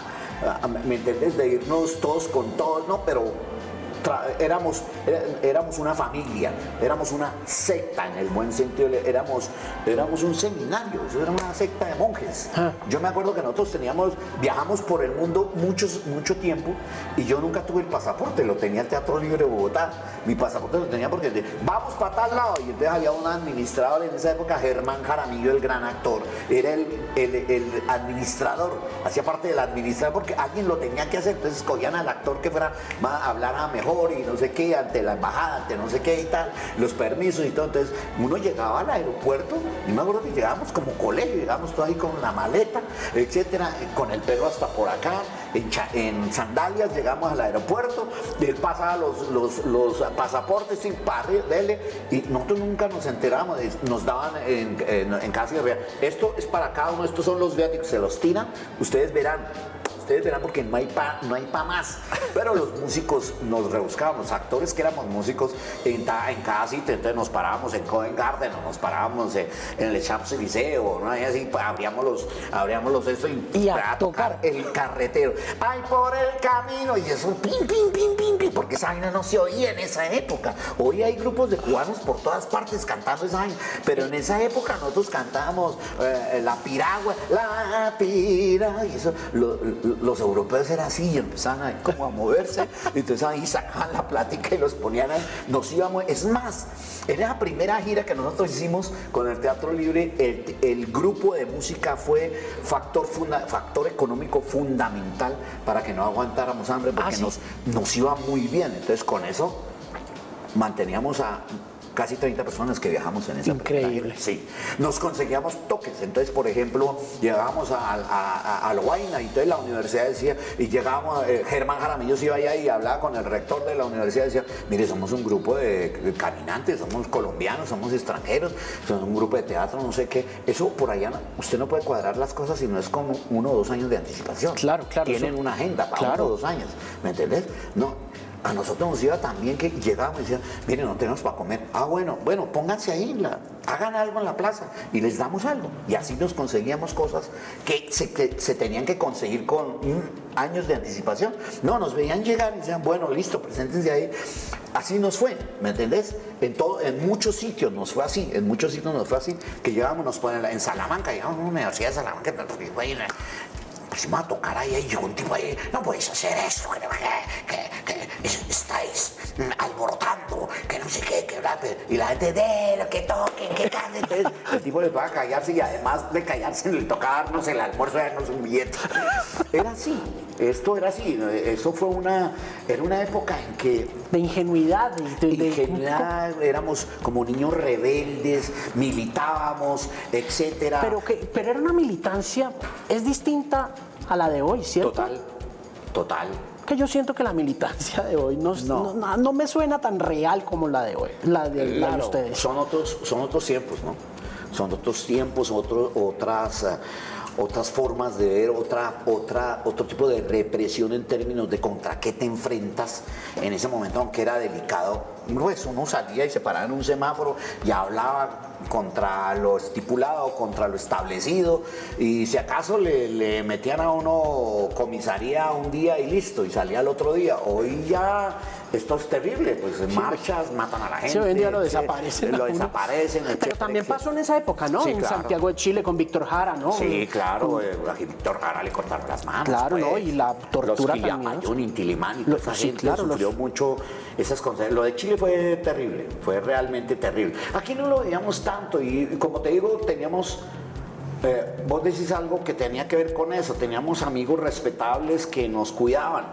¿Me entendés? De irnos todos con todos, no, pero éramos, éramos una familia, éramos una secta en el buen sentido, éramos, éramos un seminario, eso era una secta de monjes. Ah. Yo me acuerdo que nosotros teníamos, viajamos por el mundo muchos, mucho tiempo y yo nunca tuve el pasaporte, lo tenía el Teatro Libre de Bogotá. Mi pasaporte lo tenía porque de- vamos para tal lado. Y entonces había un administrador en esa época, Germán Jaramillo, el gran actor. Era el, el- el administrador, hacía parte del administrador porque alguien lo tenía que hacer. Entonces escogían al actor que fuera, más, hablara mejor y no sé qué, ante la embajada, ante no sé qué y tal, los permisos y todo. Entonces uno llegaba al aeropuerto y me acuerdo que llegábamos como colegio, llegábamos todo ahí con la maleta, etcétera, con el pelo hasta por acá, en, en sandalias, llegamos al aeropuerto, él pasaba los, los, los pasaportes sin parre, dele, y nosotros nunca nos enteramos, nos daban en, en, casa esto es para cada uno, estos son los viáticos, se los tiran, ustedes verán. Ustedes verán porque no hay pa, no hay pa más. Pero los músicos nos rebuscábamos, los actores que éramos músicos en, ta- en cada sitio, entonces nos parábamos en Covent Garden o nos parábamos en, en el Champs-Élysées o ¿no? Y así pues, abríamos los, abríamos los eso y, Y a tocar. el carretero. ¡Ay, por el camino! Y eso, pim, pim, pim, pim, pim, porque esa vaina no se oía en esa época. Hoy hay grupos de cubanos por todas partes cantando esa vaina, pero en esa época nosotros cantábamos eh, la piragua, la piragua, y eso, lo- lo- los europeos eran así, y empezaban ahí como a moverse, entonces ahí sacaban la plática y los ponían ahí, nos íbamos, es más, en esa primera gira que nosotros hicimos con el Teatro Libre, el, el grupo de música fue factor, funda- factor económico fundamental para que no aguantáramos hambre, porque Ah, ¿sí? nos, nos iba muy bien. Entonces, con eso manteníamos a casi 30 personas que viajamos en esa Increíble. Sí, nos conseguíamos toques. Entonces, por ejemplo, llegábamos a, a, a, a Lovaina y entonces la universidad decía, y llegábamos, eh, Germán Jaramillo se iba allá y hablaba con el rector de la universidad y decía, mire, somos un grupo de, caminantes, somos colombianos, somos extranjeros, somos un grupo de teatro, no sé qué. Eso por allá, usted no puede cuadrar las cosas si no es con uno o dos años de anticipación. Claro, claro, Tienen eso- una agenda para claro. uno o dos años, ¿me entendés? No. A nosotros nos iba también que llegábamos y decían, miren, no tenemos para comer. Ah, bueno, bueno, pónganse ahí, hagan algo en la plaza y les damos algo. Y así nos conseguíamos cosas que se, que se tenían que conseguir con años de anticipación. No, nos veían llegar y decían, bueno, listo, preséntense ahí. Así nos fue, ¿me entendés? En, todo, en muchos sitios nos fue así, en muchos sitios nos fue así, que llegábamos, nos ponen en Salamanca, llegamos a una universidad de Salamanca, pusimos a tocar ahí, llegó un tipo ahí, no podéis hacer esto, que, que- que- que es- estáis alborotando, que no sé qué, que bla, bla". y la gente de lo que toquen, que canten. Entonces, el tipo le tocaba callarse y además de callarse le tocaba darnos el almuerzo darnos un billete. Era así, esto era así, eso fue una, era una época en que De ingenuidad. De- ingenuidad, éramos como niños rebeldes, militábamos, etcétera. pero, que, pero era una militancia, es distinta a la de hoy, ¿cierto? Total, total. Que yo siento que la militancia de hoy no, No. no- no me suena tan real como la de hoy, la de, la de ustedes. Son otros, son otros tiempos, ¿no? Son otros tiempos, otro- otras, eh, otras formas de ver, otra, otra, otro tipo de represión en términos de contra qué te enfrentas en ese momento, aunque era delicado. Pues uno salía y se paraba en un semáforo y hablaba contra lo estipulado, contra lo establecido, y si acaso le, le metían a uno comisaría un día y listo, y salía al otro día. Hoy ya esto es terrible, pues marchas, matan a la gente. Sí, hoy en día lo desaparecen. Lo desaparecen, Pero etcétera, también etcétera. pasó en esa época, ¿no? Sí, en. Santiago de Chile con Víctor Jara, ¿no? Sí, claro, eh, a Víctor Jara le cortaron las manos. Claro, pues. ¿no? Y la tortura los también, Lo- toda esa sí, gente claro, los- sufrió mucho esas cosas. Lo de Chile fue terrible, fue realmente terrible. Aquí no lo veíamos tanto y, y como te digo, teníamos eh, vos decís algo que tenía que ver con eso. Teníamos amigos respetables que nos cuidaban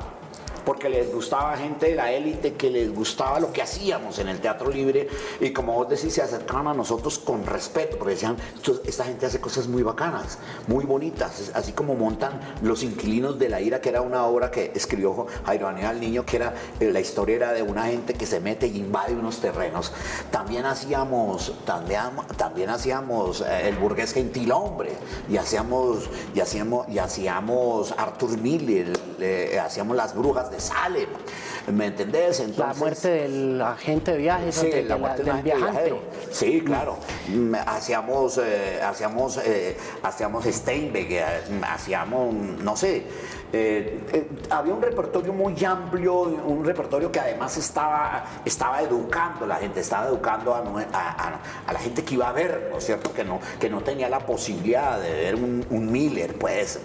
porque les gustaba gente de la élite, que les gustaba lo que hacíamos en el teatro libre y como vos decís, se acercaban a nosotros con respeto, porque decían, esta gente hace cosas muy bacanas, muy bonitas, así como montan Los Inquilinos de la Ira, que era una obra que escribió Jairo Aníbal Niño, que era, eh, la historia era de una gente que se mete y invade unos terrenos. También hacíamos, también, hacíamos eh, El Burgués Gentil Hombre, y hacíamos, y hacíamos, y hacíamos Arthur Miller, hacíamos Las Brujas de Salem. ¿Me entendés? Entonces, la muerte del agente de viajes, sí, la, muerte del viajero. Sí, claro. Hacíamos, eh, hacíamos, eh, hacíamos Steinbeck, eh, hacíamos, no sé, había un repertorio muy amplio, un repertorio que además estaba, estaba educando a la gente, estaba educando a, a, la gente que iba a ver, ¿no es cierto? Que no, que no tenía la posibilidad de ver un, un Miller, pues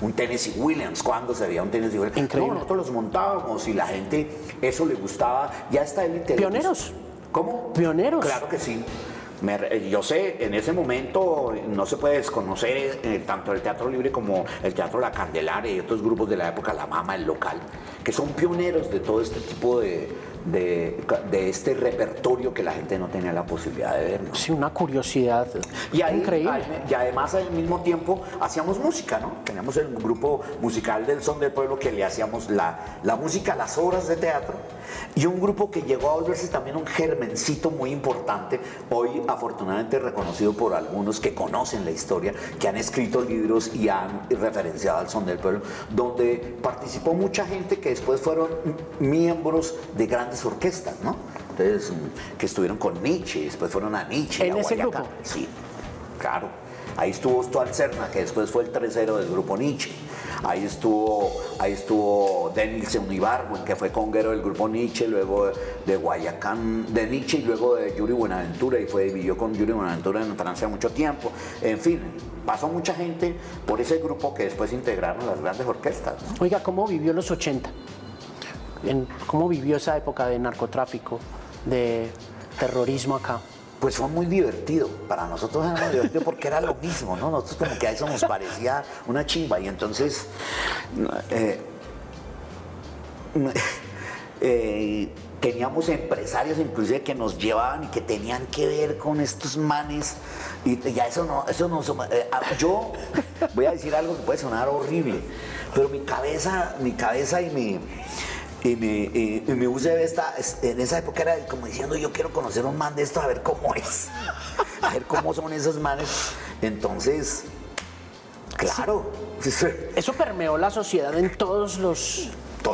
un Tennessee Williams, cuando se veía un Tennessee Williams. No, nosotros los montábamos y la gente eso le gustaba. Ya está el ¿Pioneros? ¿Cómo? ¿Pioneros? Claro que sí. yo sé, en ese momento no se puede desconocer eh, tanto el Teatro Libre como el Teatro La Candelaria y otros grupos de la época, La Mama, el local, que son pioneros de todo este tipo de, de, este repertorio que la gente no tenía la posibilidad de ver. Sí, una curiosidad y increíble. Y además al mismo tiempo hacíamos música, ¿no? Teníamos el grupo musical del Son del Pueblo que le hacíamos la, la música, las obras de teatro y un grupo que llegó a volverse también un germencito muy importante, hoy afortunadamente reconocido por algunos que conocen la historia, que han escrito libros y han referenciado al Son del Pueblo, donde participó mucha gente que después fueron miembros de grandes orquestas, ¿no? Entonces, que estuvieron con Nietzsche, después fueron a Nietzsche. ¿En ese grupo? Sí, claro. Ahí estuvo Stuart Cerna, que después fue el tercero del grupo Nietzsche. Ahí estuvo, ahí estuvo Denilson Ibargüen, que fue conguero del grupo Nietzsche, luego de Guayacán, de Nietzsche y luego de Yuri Buenaventura, y fue, vivió con Yuri Buenaventura en Francia mucho tiempo. En fin, pasó mucha gente por ese grupo que después integraron las grandes orquestas. Oiga, ¿cómo vivió los 80? ¿Cómo vivió esa época de narcotráfico, de terrorismo acá? pues fue muy divertido. Para nosotros era muy divertido porque era lo mismo, ¿no? Nosotros como que a eso nos parecía una chimba y entonces eh, eh, teníamos empresarios inclusive que nos llevaban y que tenían que ver con estos manes y ya eso no, eso no, eh, yo voy a decir algo que puede sonar horrible, pero mi cabeza, mi cabeza y mi y mi, y, en esa época era como diciendo, yo quiero conocer un man de esto, a ver cómo es, a ver cómo son esos manes. Entonces, claro. Eso permeó la sociedad en todos los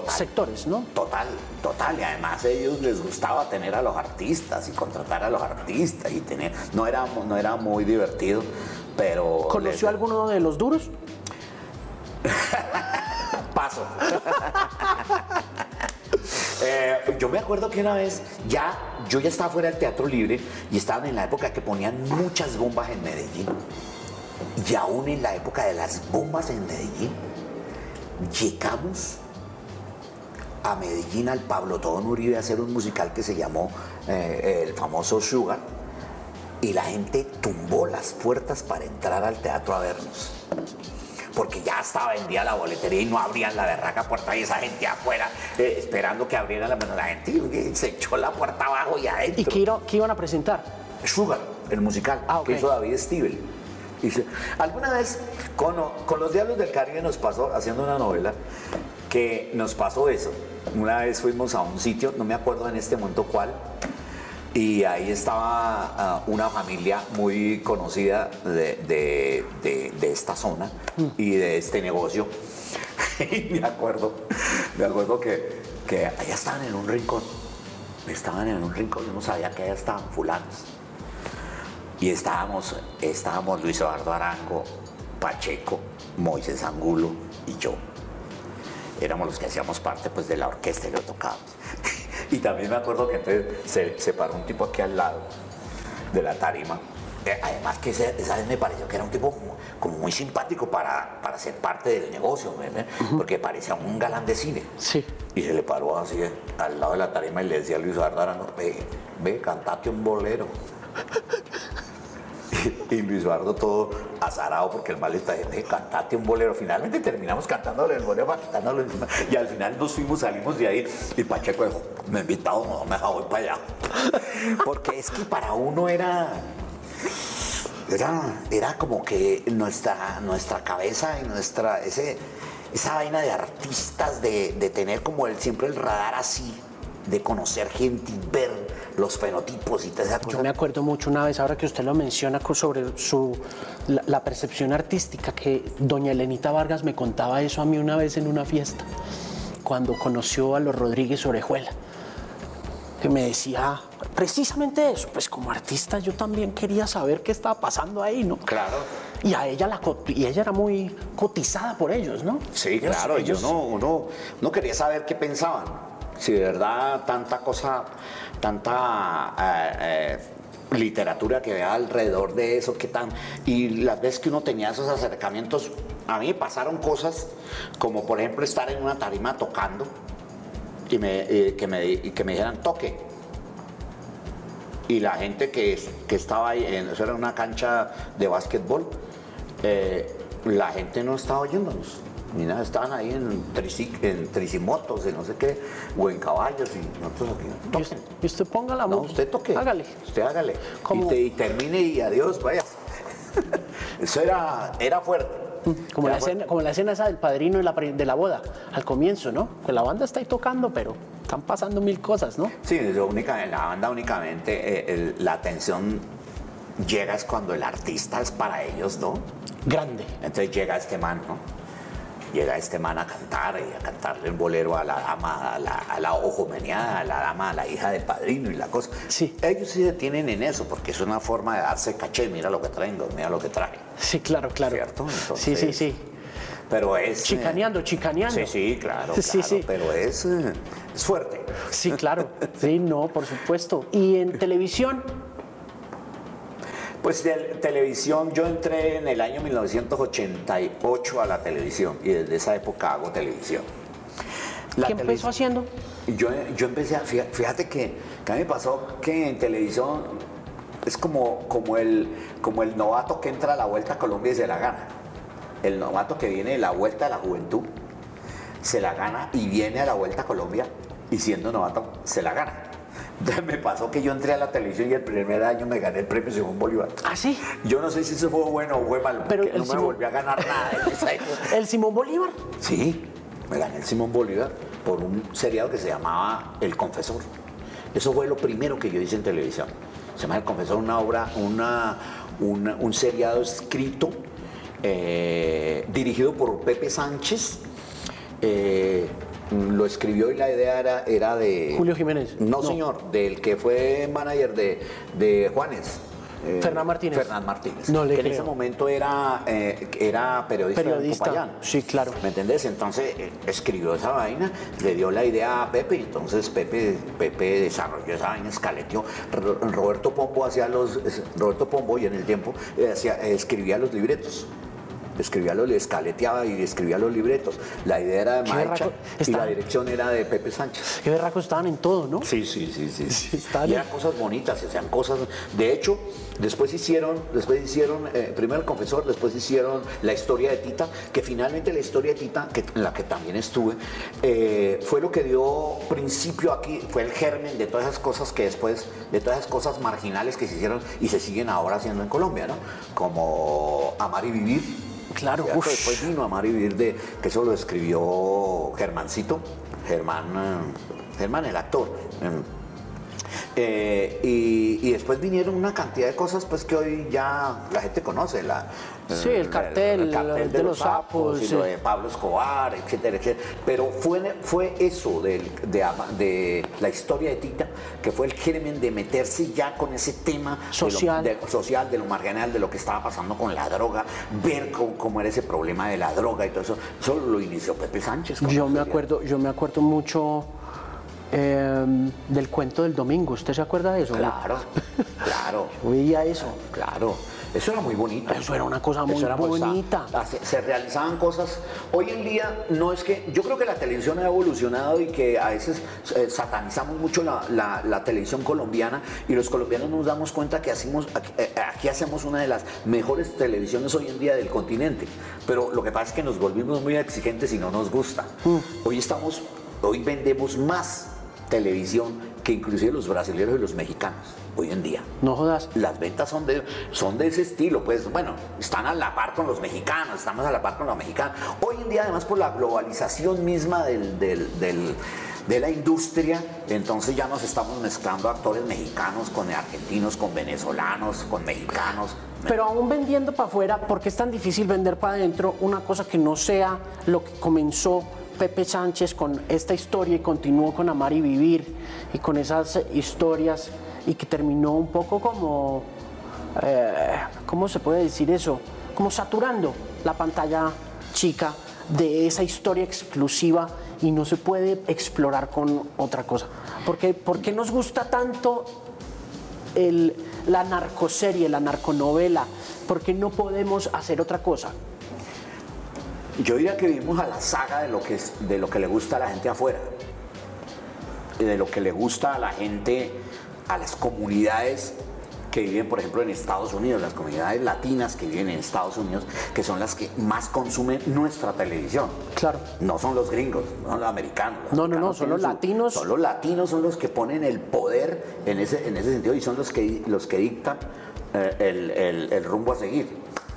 sectores, ¿no? Total, total. Y además a ellos les gustaba tener a los artistas y contratar a los artistas y tener, no era, no era muy divertido, pero... ¿Conoció alguno de los duros? Paso. Eh, yo me acuerdo que una vez ya, yo ya estaba fuera del teatro libre y estaban en la época que ponían muchas bombas en Medellín. Y aún en la época de las bombas en Medellín, llegamos a Medellín al Pablo Todo Uribe a hacer un musical que se llamó eh, el famoso Sugar y la gente tumbó las puertas para entrar al teatro a vernos porque ya estaba vendida la boletería y no abrían la berraca puerta y esa gente afuera eh, esperando que abriera la, la gente se echó la puerta abajo y adentro. ¿Y qué, iban a presentar? Sugar, el musical ah, que hizo David Stivel. alguna vez con, con los Diablos del Caribe nos pasó, haciendo una novela, que nos pasó eso. Una vez fuimos a un sitio, no me acuerdo en este momento cuál, y ahí estaba ah, una familia muy conocida de, esta zona y de este negocio. y me acuerdo, me acuerdo que, que allá estaban en un rincón. Estaban en un rincón, yo no sabía que allá estaban fulanos. Y estábamos, estábamos Luis Eduardo Arango, Pacheco, Moisés Angulo y yo. Éramos los que hacíamos parte pues, de la orquesta que tocábamos. Y también me acuerdo que entonces se, paró un tipo aquí al lado de la tarima. Eh, además que esa vez me pareció que era un tipo como, muy simpático para, para, ser parte del negocio, porque parecía un galán de cine. Sí. Y se le paró así eh, al lado de la tarima y le decía a Luis Ardarano, ve, ve, cantate un bolero. y Luis Eduardo todo azarado porque el mal está cantate un bolero. Finalmente terminamos cantándole el bolero para encima. Y al final nos fuimos, salimos de ahí y Pacheco dijo, me he invitado, no, me voy para allá. Porque es que para uno era... Era, era como que nuestra, nuestra cabeza y nuestra... Ese, esa vaina de artistas, de, de tener como el, siempre el radar así, de conocer gente y ver los fenotipos y toda esa cosa. Yo me acuerdo mucho una vez, ahora que usted lo menciona, sobre su, la, la percepción artística, que doña Elenita Vargas me contaba eso a mí una vez en una fiesta, cuando conoció a los Rodríguez Orejuela, que me decía precisamente eso, pues como artista yo también quería saber qué estaba pasando ahí, ¿no? Claro. Y a ella, la, y ella era muy cotizada por ellos, ¿no? Sí, claro, ellos- yo no, uno no quería saber qué pensaban. Si de verdad tanta cosa, tanta eh, eh, literatura que vea alrededor de eso, qué tan. Y las veces que uno tenía esos acercamientos, a mí pasaron cosas como, por ejemplo, estar en una tarima tocando y, me, eh, que, me, que me dijeran toque. Y la gente que, que estaba ahí, en, eso era una cancha de básquetbol, la gente no estaba oyéndonos. Ni nada, estaban ahí en, tricic- en tricimotos, en no sé qué, o en caballos, y nosotros aquí. Usted, y usted ponga la No, música. usted toque. Hágale. Usted hágale. Como- Y, te- y termine y adiós, vaya. Eso era, era fuerte. Como Era la, escena, como la escena esa del padrino de la, de la boda, al comienzo, ¿no? Pues la banda está ahí tocando, pero están pasando mil cosas, ¿no? Sí, eso única- en la banda únicamente eh, el- la atención llega es cuando el artista es para ellos, ¿no? Grande. Entonces llega este man, ¿no? Llega este man a cantar y a cantarle el bolero a la dama, a la, a la ojo meneada, a la dama, a la hija del padrino y la cosa. Sí. Ellos sí se tienen en eso, porque es una forma de darse caché, mira lo que traen, mira lo que traje. Sí, claro, claro. ¿Cierto? sí, sí, sí. Pero es... eh, Chicaneando, chicaneando. Sí, sí, claro, Sí, claro, sí. pero es, eh, es fuerte. Sí, claro. Sí, no, por supuesto. Y en televisión, Pues de televisión, yo entré en el año 1988 a la televisión y desde esa época hago televisión. La ¿qué empezó haciendo? Yo, yo empecé a, fíjate, que, que a mí me pasó que en televisión es como, como, el, como el novato que entra a la Vuelta a Colombia y se la gana. El novato que viene de la Vuelta a la Juventud se la gana y viene a la Vuelta a Colombia y siendo novato se la gana. Me pasó que yo entré a la televisión y el primer año me gané el premio Simón Bolívar. Ah, sí. Yo no sé si eso fue bueno o fue malo, Pero porque no me volví a ganar nada en esa época. El Simón Bolívar. Sí, me gané el Simón Bolívar por un seriado que se llamaba El Confesor. Eso fue lo primero que yo hice en televisión. Se llama El Confesor, una obra, una, una- un seriado escrito, eh, dirigido por Pepe Sánchez. Eh, lo escribió y la idea era, era de... Julio Jiménez. No, No. señor, del que fue manager de, de Juanes. eh, Fernán Martínez. Fernán Martínez. No le que en creo. ese momento era, eh, era periodista, de Periodista. Popayán. Sí, claro. ¿Me entendés? Entonces eh, escribió esa vaina, le dio la idea a Pepe y entonces Pepe, Pepe desarrolló esa vaina, escaleteó. Ro- Roberto Pombo hacía los, Roberto Pombo y en el tiempo eh, eh, escribía los libretos. Escribía los, escaleteaba y escribía los libretos. La idea era de Maecha berraco. y la dirección era de Pepe Sánchez. Qué berracos estaban en todo, ¿no? Sí, sí, sí, sí. Sí, y eran cosas bonitas, sean cosas. De hecho, después hicieron, después hicieron, eh, primero el confesor, después hicieron la historia de Tita, que finalmente la historia de Tita, que, en la que también estuve, eh, fue lo que dio principio aquí, fue el germen de todas esas cosas que después, de todas esas cosas marginales que se hicieron y se siguen ahora haciendo en Colombia, ¿no? Como Amar y Vivir. Claro, ¿cierto? ush. Después vino Amar y Vivir de, que eso lo escribió Germancito, Germán, Germán el actor. eh, eh, y, y después vinieron una cantidad de cosas pues que hoy ya la gente conoce. La, Sí, el cartel, de los sapos, y lo de Pablo Escobar, etcétera, etcétera. Pero fue, fue eso de, la historia de Tita, que fue el germen de meterse ya con ese tema de lo- Social. de- social, de lo marginal, de lo que estaba pasando con la droga, ver cómo, cómo era ese problema de la droga y todo eso. Eso lo inició Pepe Sánchez. Yo me acuerdo, yo me acuerdo mucho eh, del cuento del domingo. ¿Usted se acuerda de eso? Claro, claro. Yo veía eso. Claro. Eso era muy bonito. Eso era una cosa muy bonita. ah, Se, se realizaban cosas. Hoy en día no es que. Yo creo que la televisión ha evolucionado y que a veces eh, satanizamos mucho la, la- la televisión colombiana y los colombianos nos damos cuenta que hacemos, aquí, eh, aquí hacemos una de las mejores televisiones hoy en día del continente. Pero lo que pasa es que nos volvimos muy exigentes y no nos gusta. Mm. Hoy estamos. Hoy vendemos más televisión que inclusive los brasileños y los mexicanos hoy en día. No jodas. Las ventas son de, son de ese estilo, pues bueno, están a la par con los mexicanos, estamos a la par con los mexicanos. Hoy en día, además, por la globalización misma del, del- del- de la industria, entonces ya nos estamos mezclando actores mexicanos con argentinos, con venezolanos, con mexicanos. Pero aún vendiendo para afuera, ¿por qué es tan difícil vender para adentro una cosa que no sea lo que comenzó Pepe Sánchez con esta historia y continuó con Amar y Vivir y con esas historias y que terminó un poco como, eh, ¿cómo se puede decir eso? Como saturando la pantalla chica de esa historia exclusiva y no se puede explorar con otra cosa. ¿Por qué, por qué nos gusta tanto el- la narcoserie, la narconovela? ¿Por qué no podemos hacer otra cosa? Yo diría que vivimos a la saga de lo que, es, de lo que le gusta a la gente afuera, y de lo que le gusta a la gente, a las comunidades que viven, por ejemplo, en Estados Unidos, las comunidades latinas que viven en Estados Unidos, que son las que más consumen nuestra televisión. Claro. No son los gringos, no son los americanos. Los No, no, no, son los latinos. Son los latinos, son los que ponen el poder en ese, en ese sentido y son los que, los que dictan eh, el, el- el rumbo a seguir.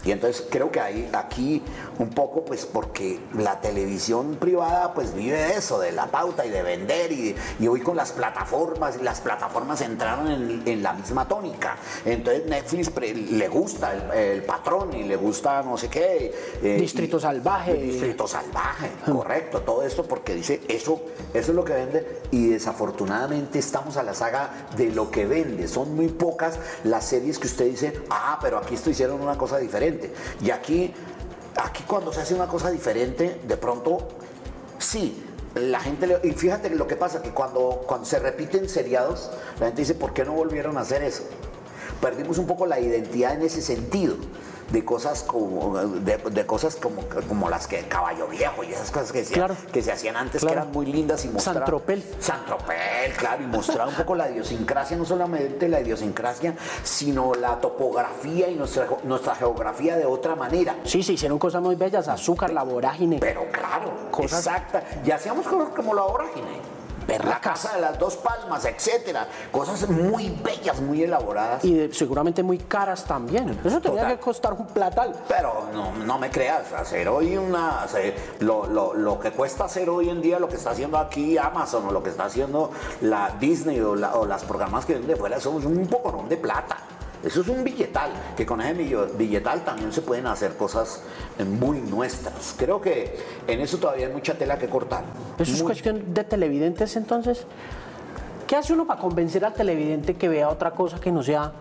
Y entonces creo que hay aquí un poco, pues porque la televisión privada pues vive de eso, de la pauta y de vender y, y hoy con las plataformas, y las plataformas entraron en, en la misma tónica. Entonces Netflix pre- le gusta el, el patrón y le gusta no sé qué. eh, Distrito y- Salvaje. Distrito salvaje, correcto, todo esto porque dice eso, eso es lo que vende y desafortunadamente estamos a la saga de lo que vende. Son muy pocas las series que usted dice, ah, pero aquí esto hicieron una cosa diferente. Y aquí, aquí cuando se hace una cosa diferente, de pronto, sí. La gente, le- y fíjate lo que pasa, que cuando, cuando se repiten seriados, la gente dice, ¿por qué no volvieron a hacer eso? Perdimos un poco la identidad en ese sentido de cosas como de, de cosas como, como las que Caballo Viejo y esas cosas que, se- Claro. que se hacían antes Claro. que eran muy lindas y mostraban Santropel. Santropel, claro, y mostraba un poco la idiosincrasia, no solamente la idiosincrasia, sino la topografía y nuestra, nuestra geografía de otra manera. Sí, se hicieron cosas muy bellas, azúcar, la vorágine. Pero claro, Cosas- exacta. Y hacíamos cosas como la vorágine. La Berracas. casa de las dos palmas, etcétera. Cosas muy bellas, muy elaboradas. Y de- seguramente muy caras también. Eso Total. que costar un platal. Pero no, no me creas, hacer hoy una. hacer- lo, lo- lo que cuesta hacer hoy en día, lo que está haciendo aquí Amazon o lo que está haciendo la Disney o, la- o las programas que vienen de fuera, son un poco de plata. Eso es un billetal, que con ese billetal también se pueden hacer cosas eh, muy nuestras. Creo que en eso todavía hay mucha tela que cortar. Eso es Muy- cuestión de televidentes entonces. ¿Qué hace uno para convencer al televidente que vea otra cosa que no sea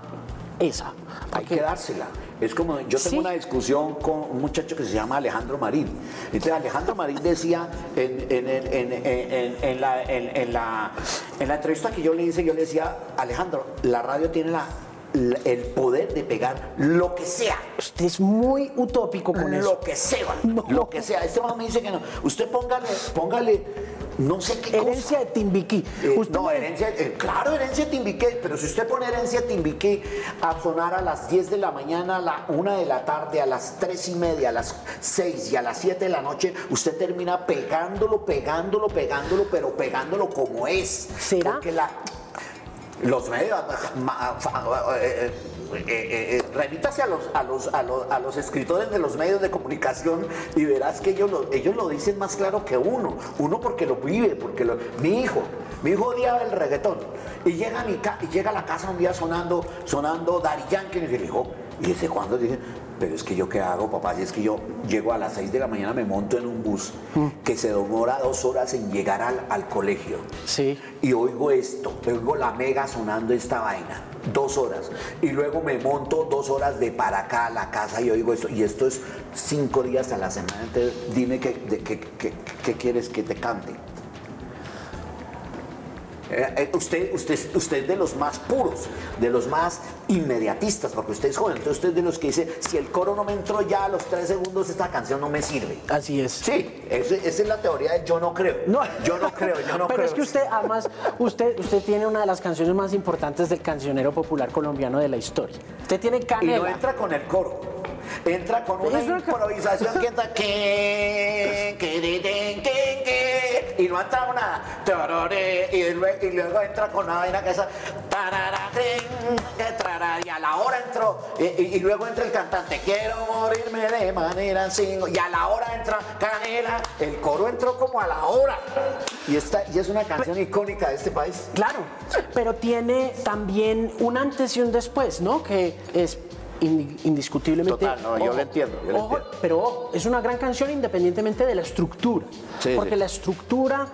esa? Hay que dársela. Es como, yo tengo Sí. una discusión con un muchacho que se llama Alejandro Marín. Entonces Alejandro Marín decía en, la, en- en la- en la entrevista que yo le hice, yo le decía, Alejandro, la radio tiene la- el poder de pegar lo que sea. Usted es muy utópico con lo eso. que sea, No. lo que sea. Este man me dice que no. Usted póngale, póngale, no sé qué cosa. Herencia de Timbiquí. Eh, Usted no, herencia, eh, claro, herencia de Timbiqué, pero si usted pone herencia de Timbiqué a sonar a las 10 de la mañana, a la 1 de la tarde, a las 3 y media, a las 6 y a las 7 de la noche, usted termina pegándolo, pegándolo, pegándolo, pero pegándolo como es. ¿Será? Porque la, los medios, ma- fa- eh, eh, eh, remítase a los, a, los, a, los, a los escritores de los medios de comunicación y verás que ellos lo, ellos lo dicen más claro que uno. Uno porque lo vive, porque lo, mi hijo, mi hijo odiaba el reggaetón y llega a, mi ca- y llega a la casa un día sonando, sonando Daddy Yankee y le dijo, ¿y desde cuándo? Dije, pero es que yo qué hago, papá, si es que yo llego a las 6 de la mañana, me monto en un bus que se demora dos horas en llegar al, al colegio Sí. y oigo esto, oigo la mega sonando esta vaina, dos horas, y luego me monto dos horas de para acá a la casa y oigo esto, y esto es cinco días a la semana, entonces dime qué- qué- qué quieres que te cante. Eh, eh, usted, usted, usted es de los más puros, de los más inmediatistas, porque usted es joven, entonces usted es de los que dice, si el coro no me entró ya a los tres segundos, esta canción no me sirve. Así es. Sí, esa es la teoría de yo no creo. No. Yo no creo, yo no creo. Pero es que usted, además, usted, usted tiene una de las canciones más importantes del cancionero popular colombiano de la historia. Usted tiene Canela. Y no entra con el coro entra con una improvisación que entra que, que, que, y no entra nada y luego, y luego entra con una vaina que es y a la hora entró y, luego entra el cantante quiero morirme de manera sin y a la hora entra Canela el coro entró como a la hora. Y esta y es una canción icónica de este país. Claro pero tiene también un antes y un después no que es indiscutiblemente. Total, no, yo lo entiendo. Pero es una gran canción independientemente de la estructura. porque la estructura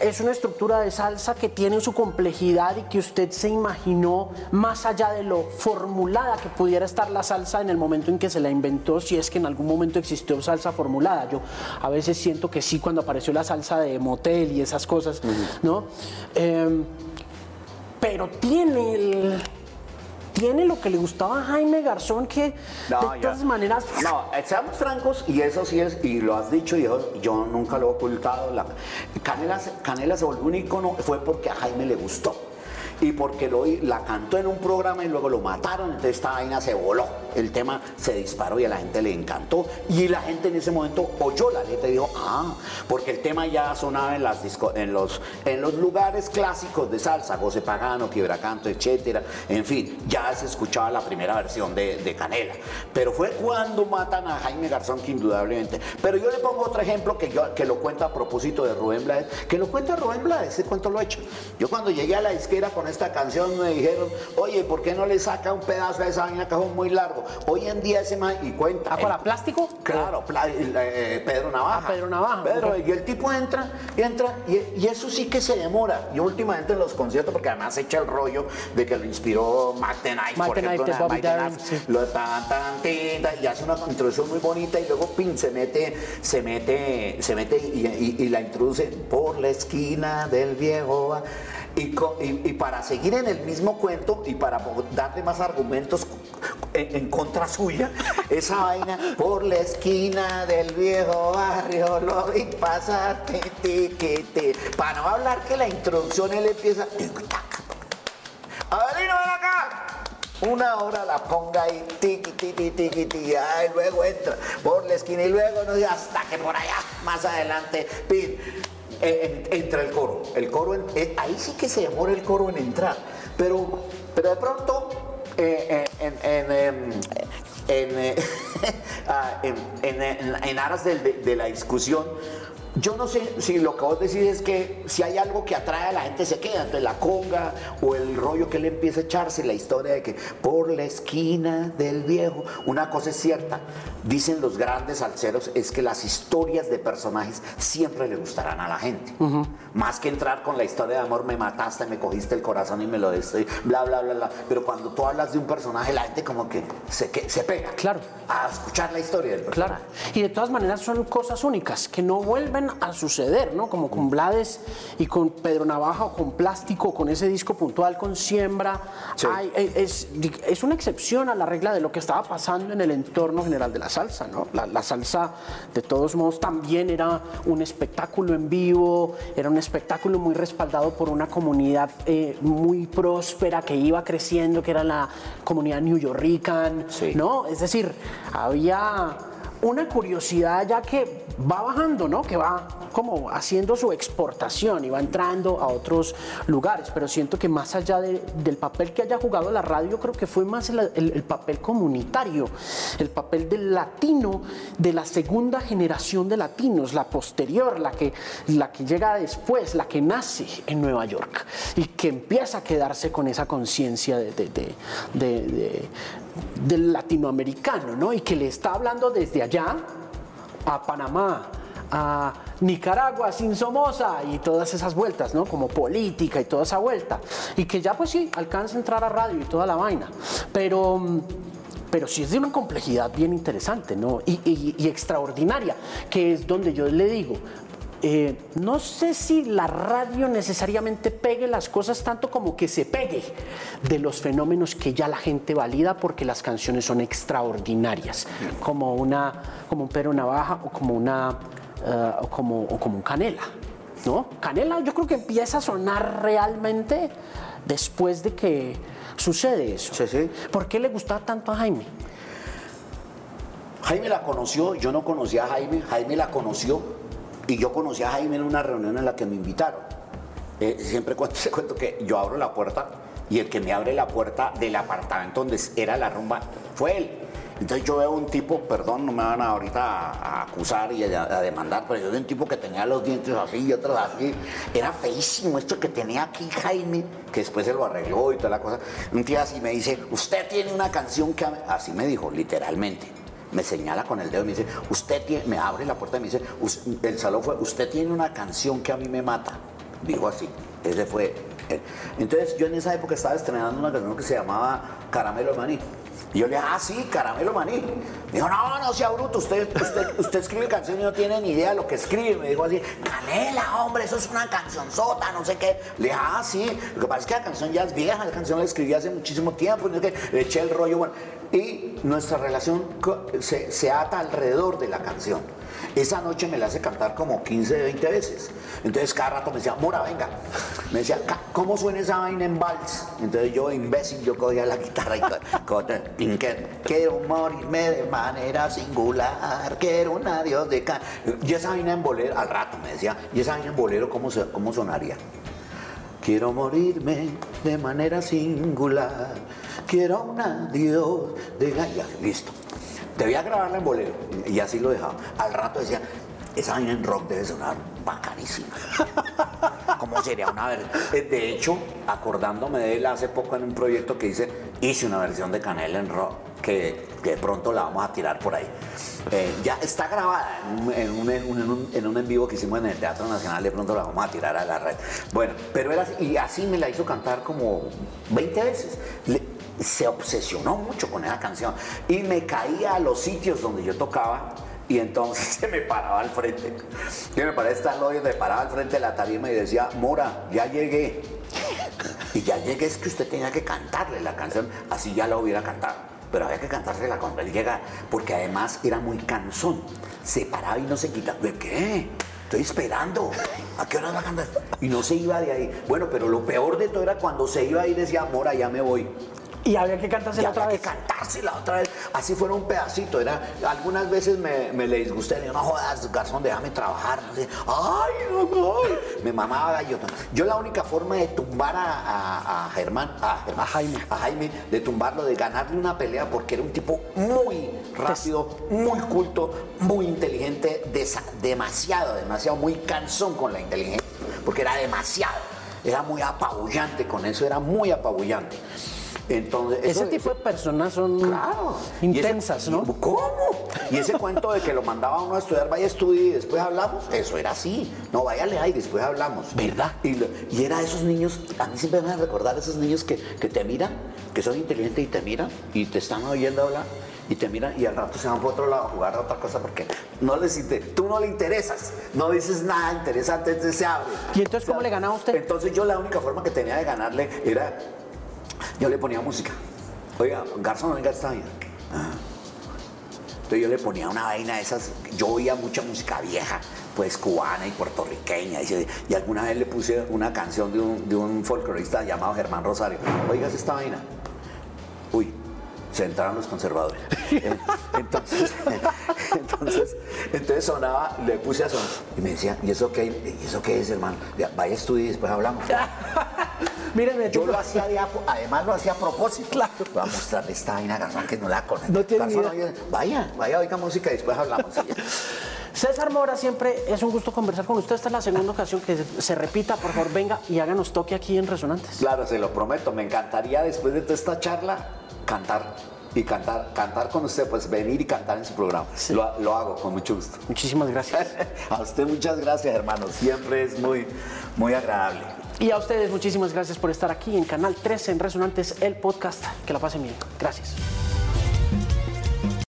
es una estructura de salsa que tiene su complejidad y que usted se imaginó más allá de lo formulada que pudiera estar la salsa en el momento en que se la inventó, si es que en algún momento existió salsa formulada. Yo a veces siento que sí cuando apareció la salsa de motel y esas cosas, ¿no? Em, pero tiene el tiene lo que le gustaba a Jaime Garzón, que de todas maneras. No, seamos francos, y eso sí es, y lo has dicho, y yo, nunca lo he ocultado. La, Canela, Canela se volvió un icono, fue porque a Jaime le gustó y porque lo, la cantó en un programa y luego lo mataron, entonces esta vaina se voló, el tema se disparó y a la gente le encantó. Y la gente en ese momento oyó la letra y dijo, ah, porque el tema ya sonaba en, las en, los, en los lugares clásicos de salsa, José Pagano, Quiebracanto, etcétera, en fin, ya se escuchaba la primera versión de, de Canela, pero fue cuando matan a Jaime Garzón que indudablemente, pero yo le pongo otro ejemplo que, yo, que lo cuenta a propósito de Rubén Blades, que lo cuenta Rubén Blades, ese cuento lo he hecho, yo cuando llegué a la disquera con esta canción me dijeron, oye, ¿por qué no le saca un pedazo de esa vaina cajón muy largo? Hoy en día ese man, y cuenta. ¿Ah, para plástico? Claro, eh, Pedro Navaja. Ah, Pedro Navaja. Pedro, y el tipo entra, y entra, y, eso sí que se demora. Yo últimamente en los conciertos, porque además echa el rollo de que lo inspiró Mac the Knife, por ejemplo, de Bobby lo tan, tan, y hace una introducción muy bonita, y luego pin, se mete, se mete, se mete y, y la introduce por la esquina del viejo. Y, para seguir en el mismo cuento y para darle más argumentos en, contra suya, esa vaina por la esquina del viejo barrio lo vi pasar, para no hablar que la introducción él empieza. Avelino, ven acá. Una hora la ponga ahí, tiki, tiki, tiki, tiki, y luego entra por la esquina y luego no hasta que por allá, más adelante, pin entra el coro. El coro, eh, ahí sí que se demora el coro en entrar, pero, pero de pronto eh, eh, en, aras de la discusión, yo no sé si lo que vos decís es que si hay algo que atrae a la gente se queda, entre la conga o el rollo que le empieza a echarse, la historia de que por la esquina del viejo, una cosa es cierta, dicen los grandes salseros, es que las historias de personajes siempre le gustarán a la gente. Más que entrar con la historia de amor, me mataste, me cogiste el corazón y me lo diste, bla, bla, bla, bla. Pero cuando tú hablas de un personaje, la gente como que se, que, se pega claro. a escuchar la historia del personaje. Claro. Y de todas maneras son cosas únicas que no vuelven a suceder, ¿no? Como con Blades y con Pedro Navaja o con Plástico, con ese disco puntual con Siembra. Eh, es, es, una excepción a la regla de lo que estaba pasando en el entorno general de la salsa, ¿no? La, salsa, de todos modos, también era un espectáculo en vivo, era un espectáculo muy respaldado por una comunidad eh, muy próspera que iba creciendo, que era la comunidad new yorkican, ¿no? Es decir, había una curiosidad ya que va bajando, ¿no? Que va como haciendo su exportación y va entrando a otros lugares. Pero siento que más allá del papel que haya jugado la radio, creo que fue más el, papel comunitario, el papel del latino, de la segunda generación de latinos, la posterior, la que, la que llega después, la que nace en Nueva York y que empieza a quedarse con esa conciencia de, del latinoamericano, ¿no? Y que le está hablando desde allá a Panamá, a Nicaragua sin Somoza y todas esas vueltas, ¿no? Como política y toda esa vuelta. Y que ya pues sí, alcanza a entrar a radio y toda la vaina. Pero pero sí es de una complejidad bien interesante ¿no? y, extraordinaria, que es donde yo le digo, eh, no sé si la radio necesariamente pegue las cosas tanto como que se pegue de los fenómenos que ya la gente valida porque las canciones son extraordinarias, como, una, como un Pedro Navaja o como, una, eh, o como, o como un Canela. ¿no? Canela yo creo que empieza a sonar realmente después de que sucede eso. Sí, sí. ¿Por qué le gustaba tanto a Jaime? Jaime la conoció, yo no conocía a Jaime, Jaime la conoció y yo conocí a Jaime en una reunión en la que me invitaron. Eh, siempre cuento, cuento que yo abro la puerta y el que me abre la puerta del apartamento donde era la rumba fue él. Entonces yo veo un tipo, perdón, no me van ahorita a, a acusar y a, a demandar, pero yo veo un tipo que tenía los dientes así y otros así. Era feísimo esto que tenía aquí Jaime, que después se lo arregló y toda la cosa. Un tío así me dice, usted tiene una canción que... a- Así me dijo, literalmente. Me señala con el dedo y me dice, usted tiene... Me abre la puerta y me dice, "Us- el salón fue, usted tiene una canción que a mí me mata. Dijo así. Ese fue... él. Entonces yo en esa época estaba estrenando una canción que se llamaba Caramelo de Maní. Y yo le dije, ah, sí, caramelo maní. Me dijo, no, no sea bruto, usted, usted, escribe canciones y no tiene ni idea de lo que escribe. Me dijo así, canela, hombre, eso es una canción sota, no sé qué. Le dije, ah, sí, lo que pasa es que la canción ya es vieja, la canción la escribí hace muchísimo tiempo, y no sé le eché el rollo, bueno. Y nuestra relación se, se ata alrededor de la canción. Esa noche me la hace cantar como 15, 20 veces. Entonces cada rato me decía, Mora, venga. Me decía, "Ca- ¿cómo suena esa vaina en vals? Entonces yo, imbécil, yo cogía la guitarra y quiero morirme de manera singular, quiero un adiós de ca... Y esa vaina en bolero, al rato me decía, ¿y esa vaina en bolero cómo, cómo sonaría? Quiero morirme de manera singular. Quiero un adiós de galla. Listo. Debía grabarla en bolero. Y así lo dejaba. Al rato decía, esa vaina en rock debe sonar bacanísima. ¿Cómo sería una versión? De hecho, acordándome de él hace poco en un proyecto que hice, hice una versión de Canela en rock que, de pronto la vamos a tirar por ahí. Eh, ya está grabada en un, en, vivo que hicimos en el Teatro Nacional, de pronto la vamos a tirar a la red. Bueno, pero era así, y así me la hizo cantar como 20 veces. Se obsesionó mucho con esa canción y me caía a los sitios donde yo tocaba y entonces se me paraba al frente. Yo me paré estar y me paraba al frente de la tarima y decía, Mora, ya llegué. Y ya llegué, es que usted tenía que cantarle la canción, así ya la hubiera cantado. Pero había que cantársela cuando él llegara, porque además era muy cansón. Se paraba y no se quitaba. ¿De qué? Estoy esperando. ¿A qué hora va a cantar? Y no se iba de ahí. Bueno, pero lo peor de todo era cuando se iba y decía, Mora, ya me voy. Y había que cantársela Ya otra había vez. que cantársela otra vez. Así fuera un pedacito. Era, algunas veces me, me le disgusté. Le digo, no jodas, garzón, déjame trabajar. No sé. Ay, no, no. Me mamaba gallo. Yo la única forma de tumbar a, a- a Germán, a, Germán, A Jaime. a Jaime, de tumbarlo, de ganarle una pelea, porque era un tipo muy rápido, muy culto, muy inteligente, desa- demasiado, demasiado, muy cansón con la inteligencia, porque era demasiado. Era muy apabullante con eso, era muy apabullante. Entonces, Ese eso- tipo de personas son Claro. Y ese- intensas, ¿no? ¿Cómo? Y ese cuento de que lo mandaba uno a estudiar, vaya a estudiar y después hablamos, eso era así. No, váyale ahí, después hablamos. ¿Verdad? Y, y era esos niños, a mí siempre me van a recordar esos niños que, que te miran, que son inteligentes y te miran y te están oyendo hablar y te miran y al rato se van por otro lado a jugar a otra cosa porque no les inter- tú no le interesas, no dices nada interesante, entonces se abre. ¿Y entonces cómo le ganaba usted? Entonces yo la única forma que tenía de ganarle era, yo le ponía música. Oiga, Garzón, oiga esta vaina. Ah. Entonces yo le ponía una vaina de esas, yo oía mucha música vieja, pues cubana y puertorriqueña, y alguna vez le puse una canción de un, de un folclorista llamado Germán Rosario. Oigas esta vaina. Uy, se entraron los conservadores. Entonces, entonces, entonces sonaba, le puse a sonar y me decía, ¿y eso qué, ¿Y eso qué es, hermano? Ya, Vaya a estudiar y después hablamos. Mírenme, Yo lo hacía de además lo hacía a propósito. Claro. Voy a mostrarle esta vaina a Garzón que no la conoce. No tiene Garzón, idea. Vaya, vaya, oiga música y después hablamos. César Mora, siempre es un gusto conversar con usted. Esta es la segunda ocasión que se repita. Por favor, venga y háganos toque aquí en Resonantes. Claro, se lo prometo. Me encantaría después de toda esta charla cantar y cantar, cantar con usted, pues venir y cantar en su programa. Lo, lo hago con mucho gusto. Muchísimas gracias. A usted muchas gracias, hermano. Siempre es muy, muy agradable. Y a ustedes muchísimas gracias por estar aquí en Canal 13 en Resonantes, el podcast. Que la pasen bien. Gracias.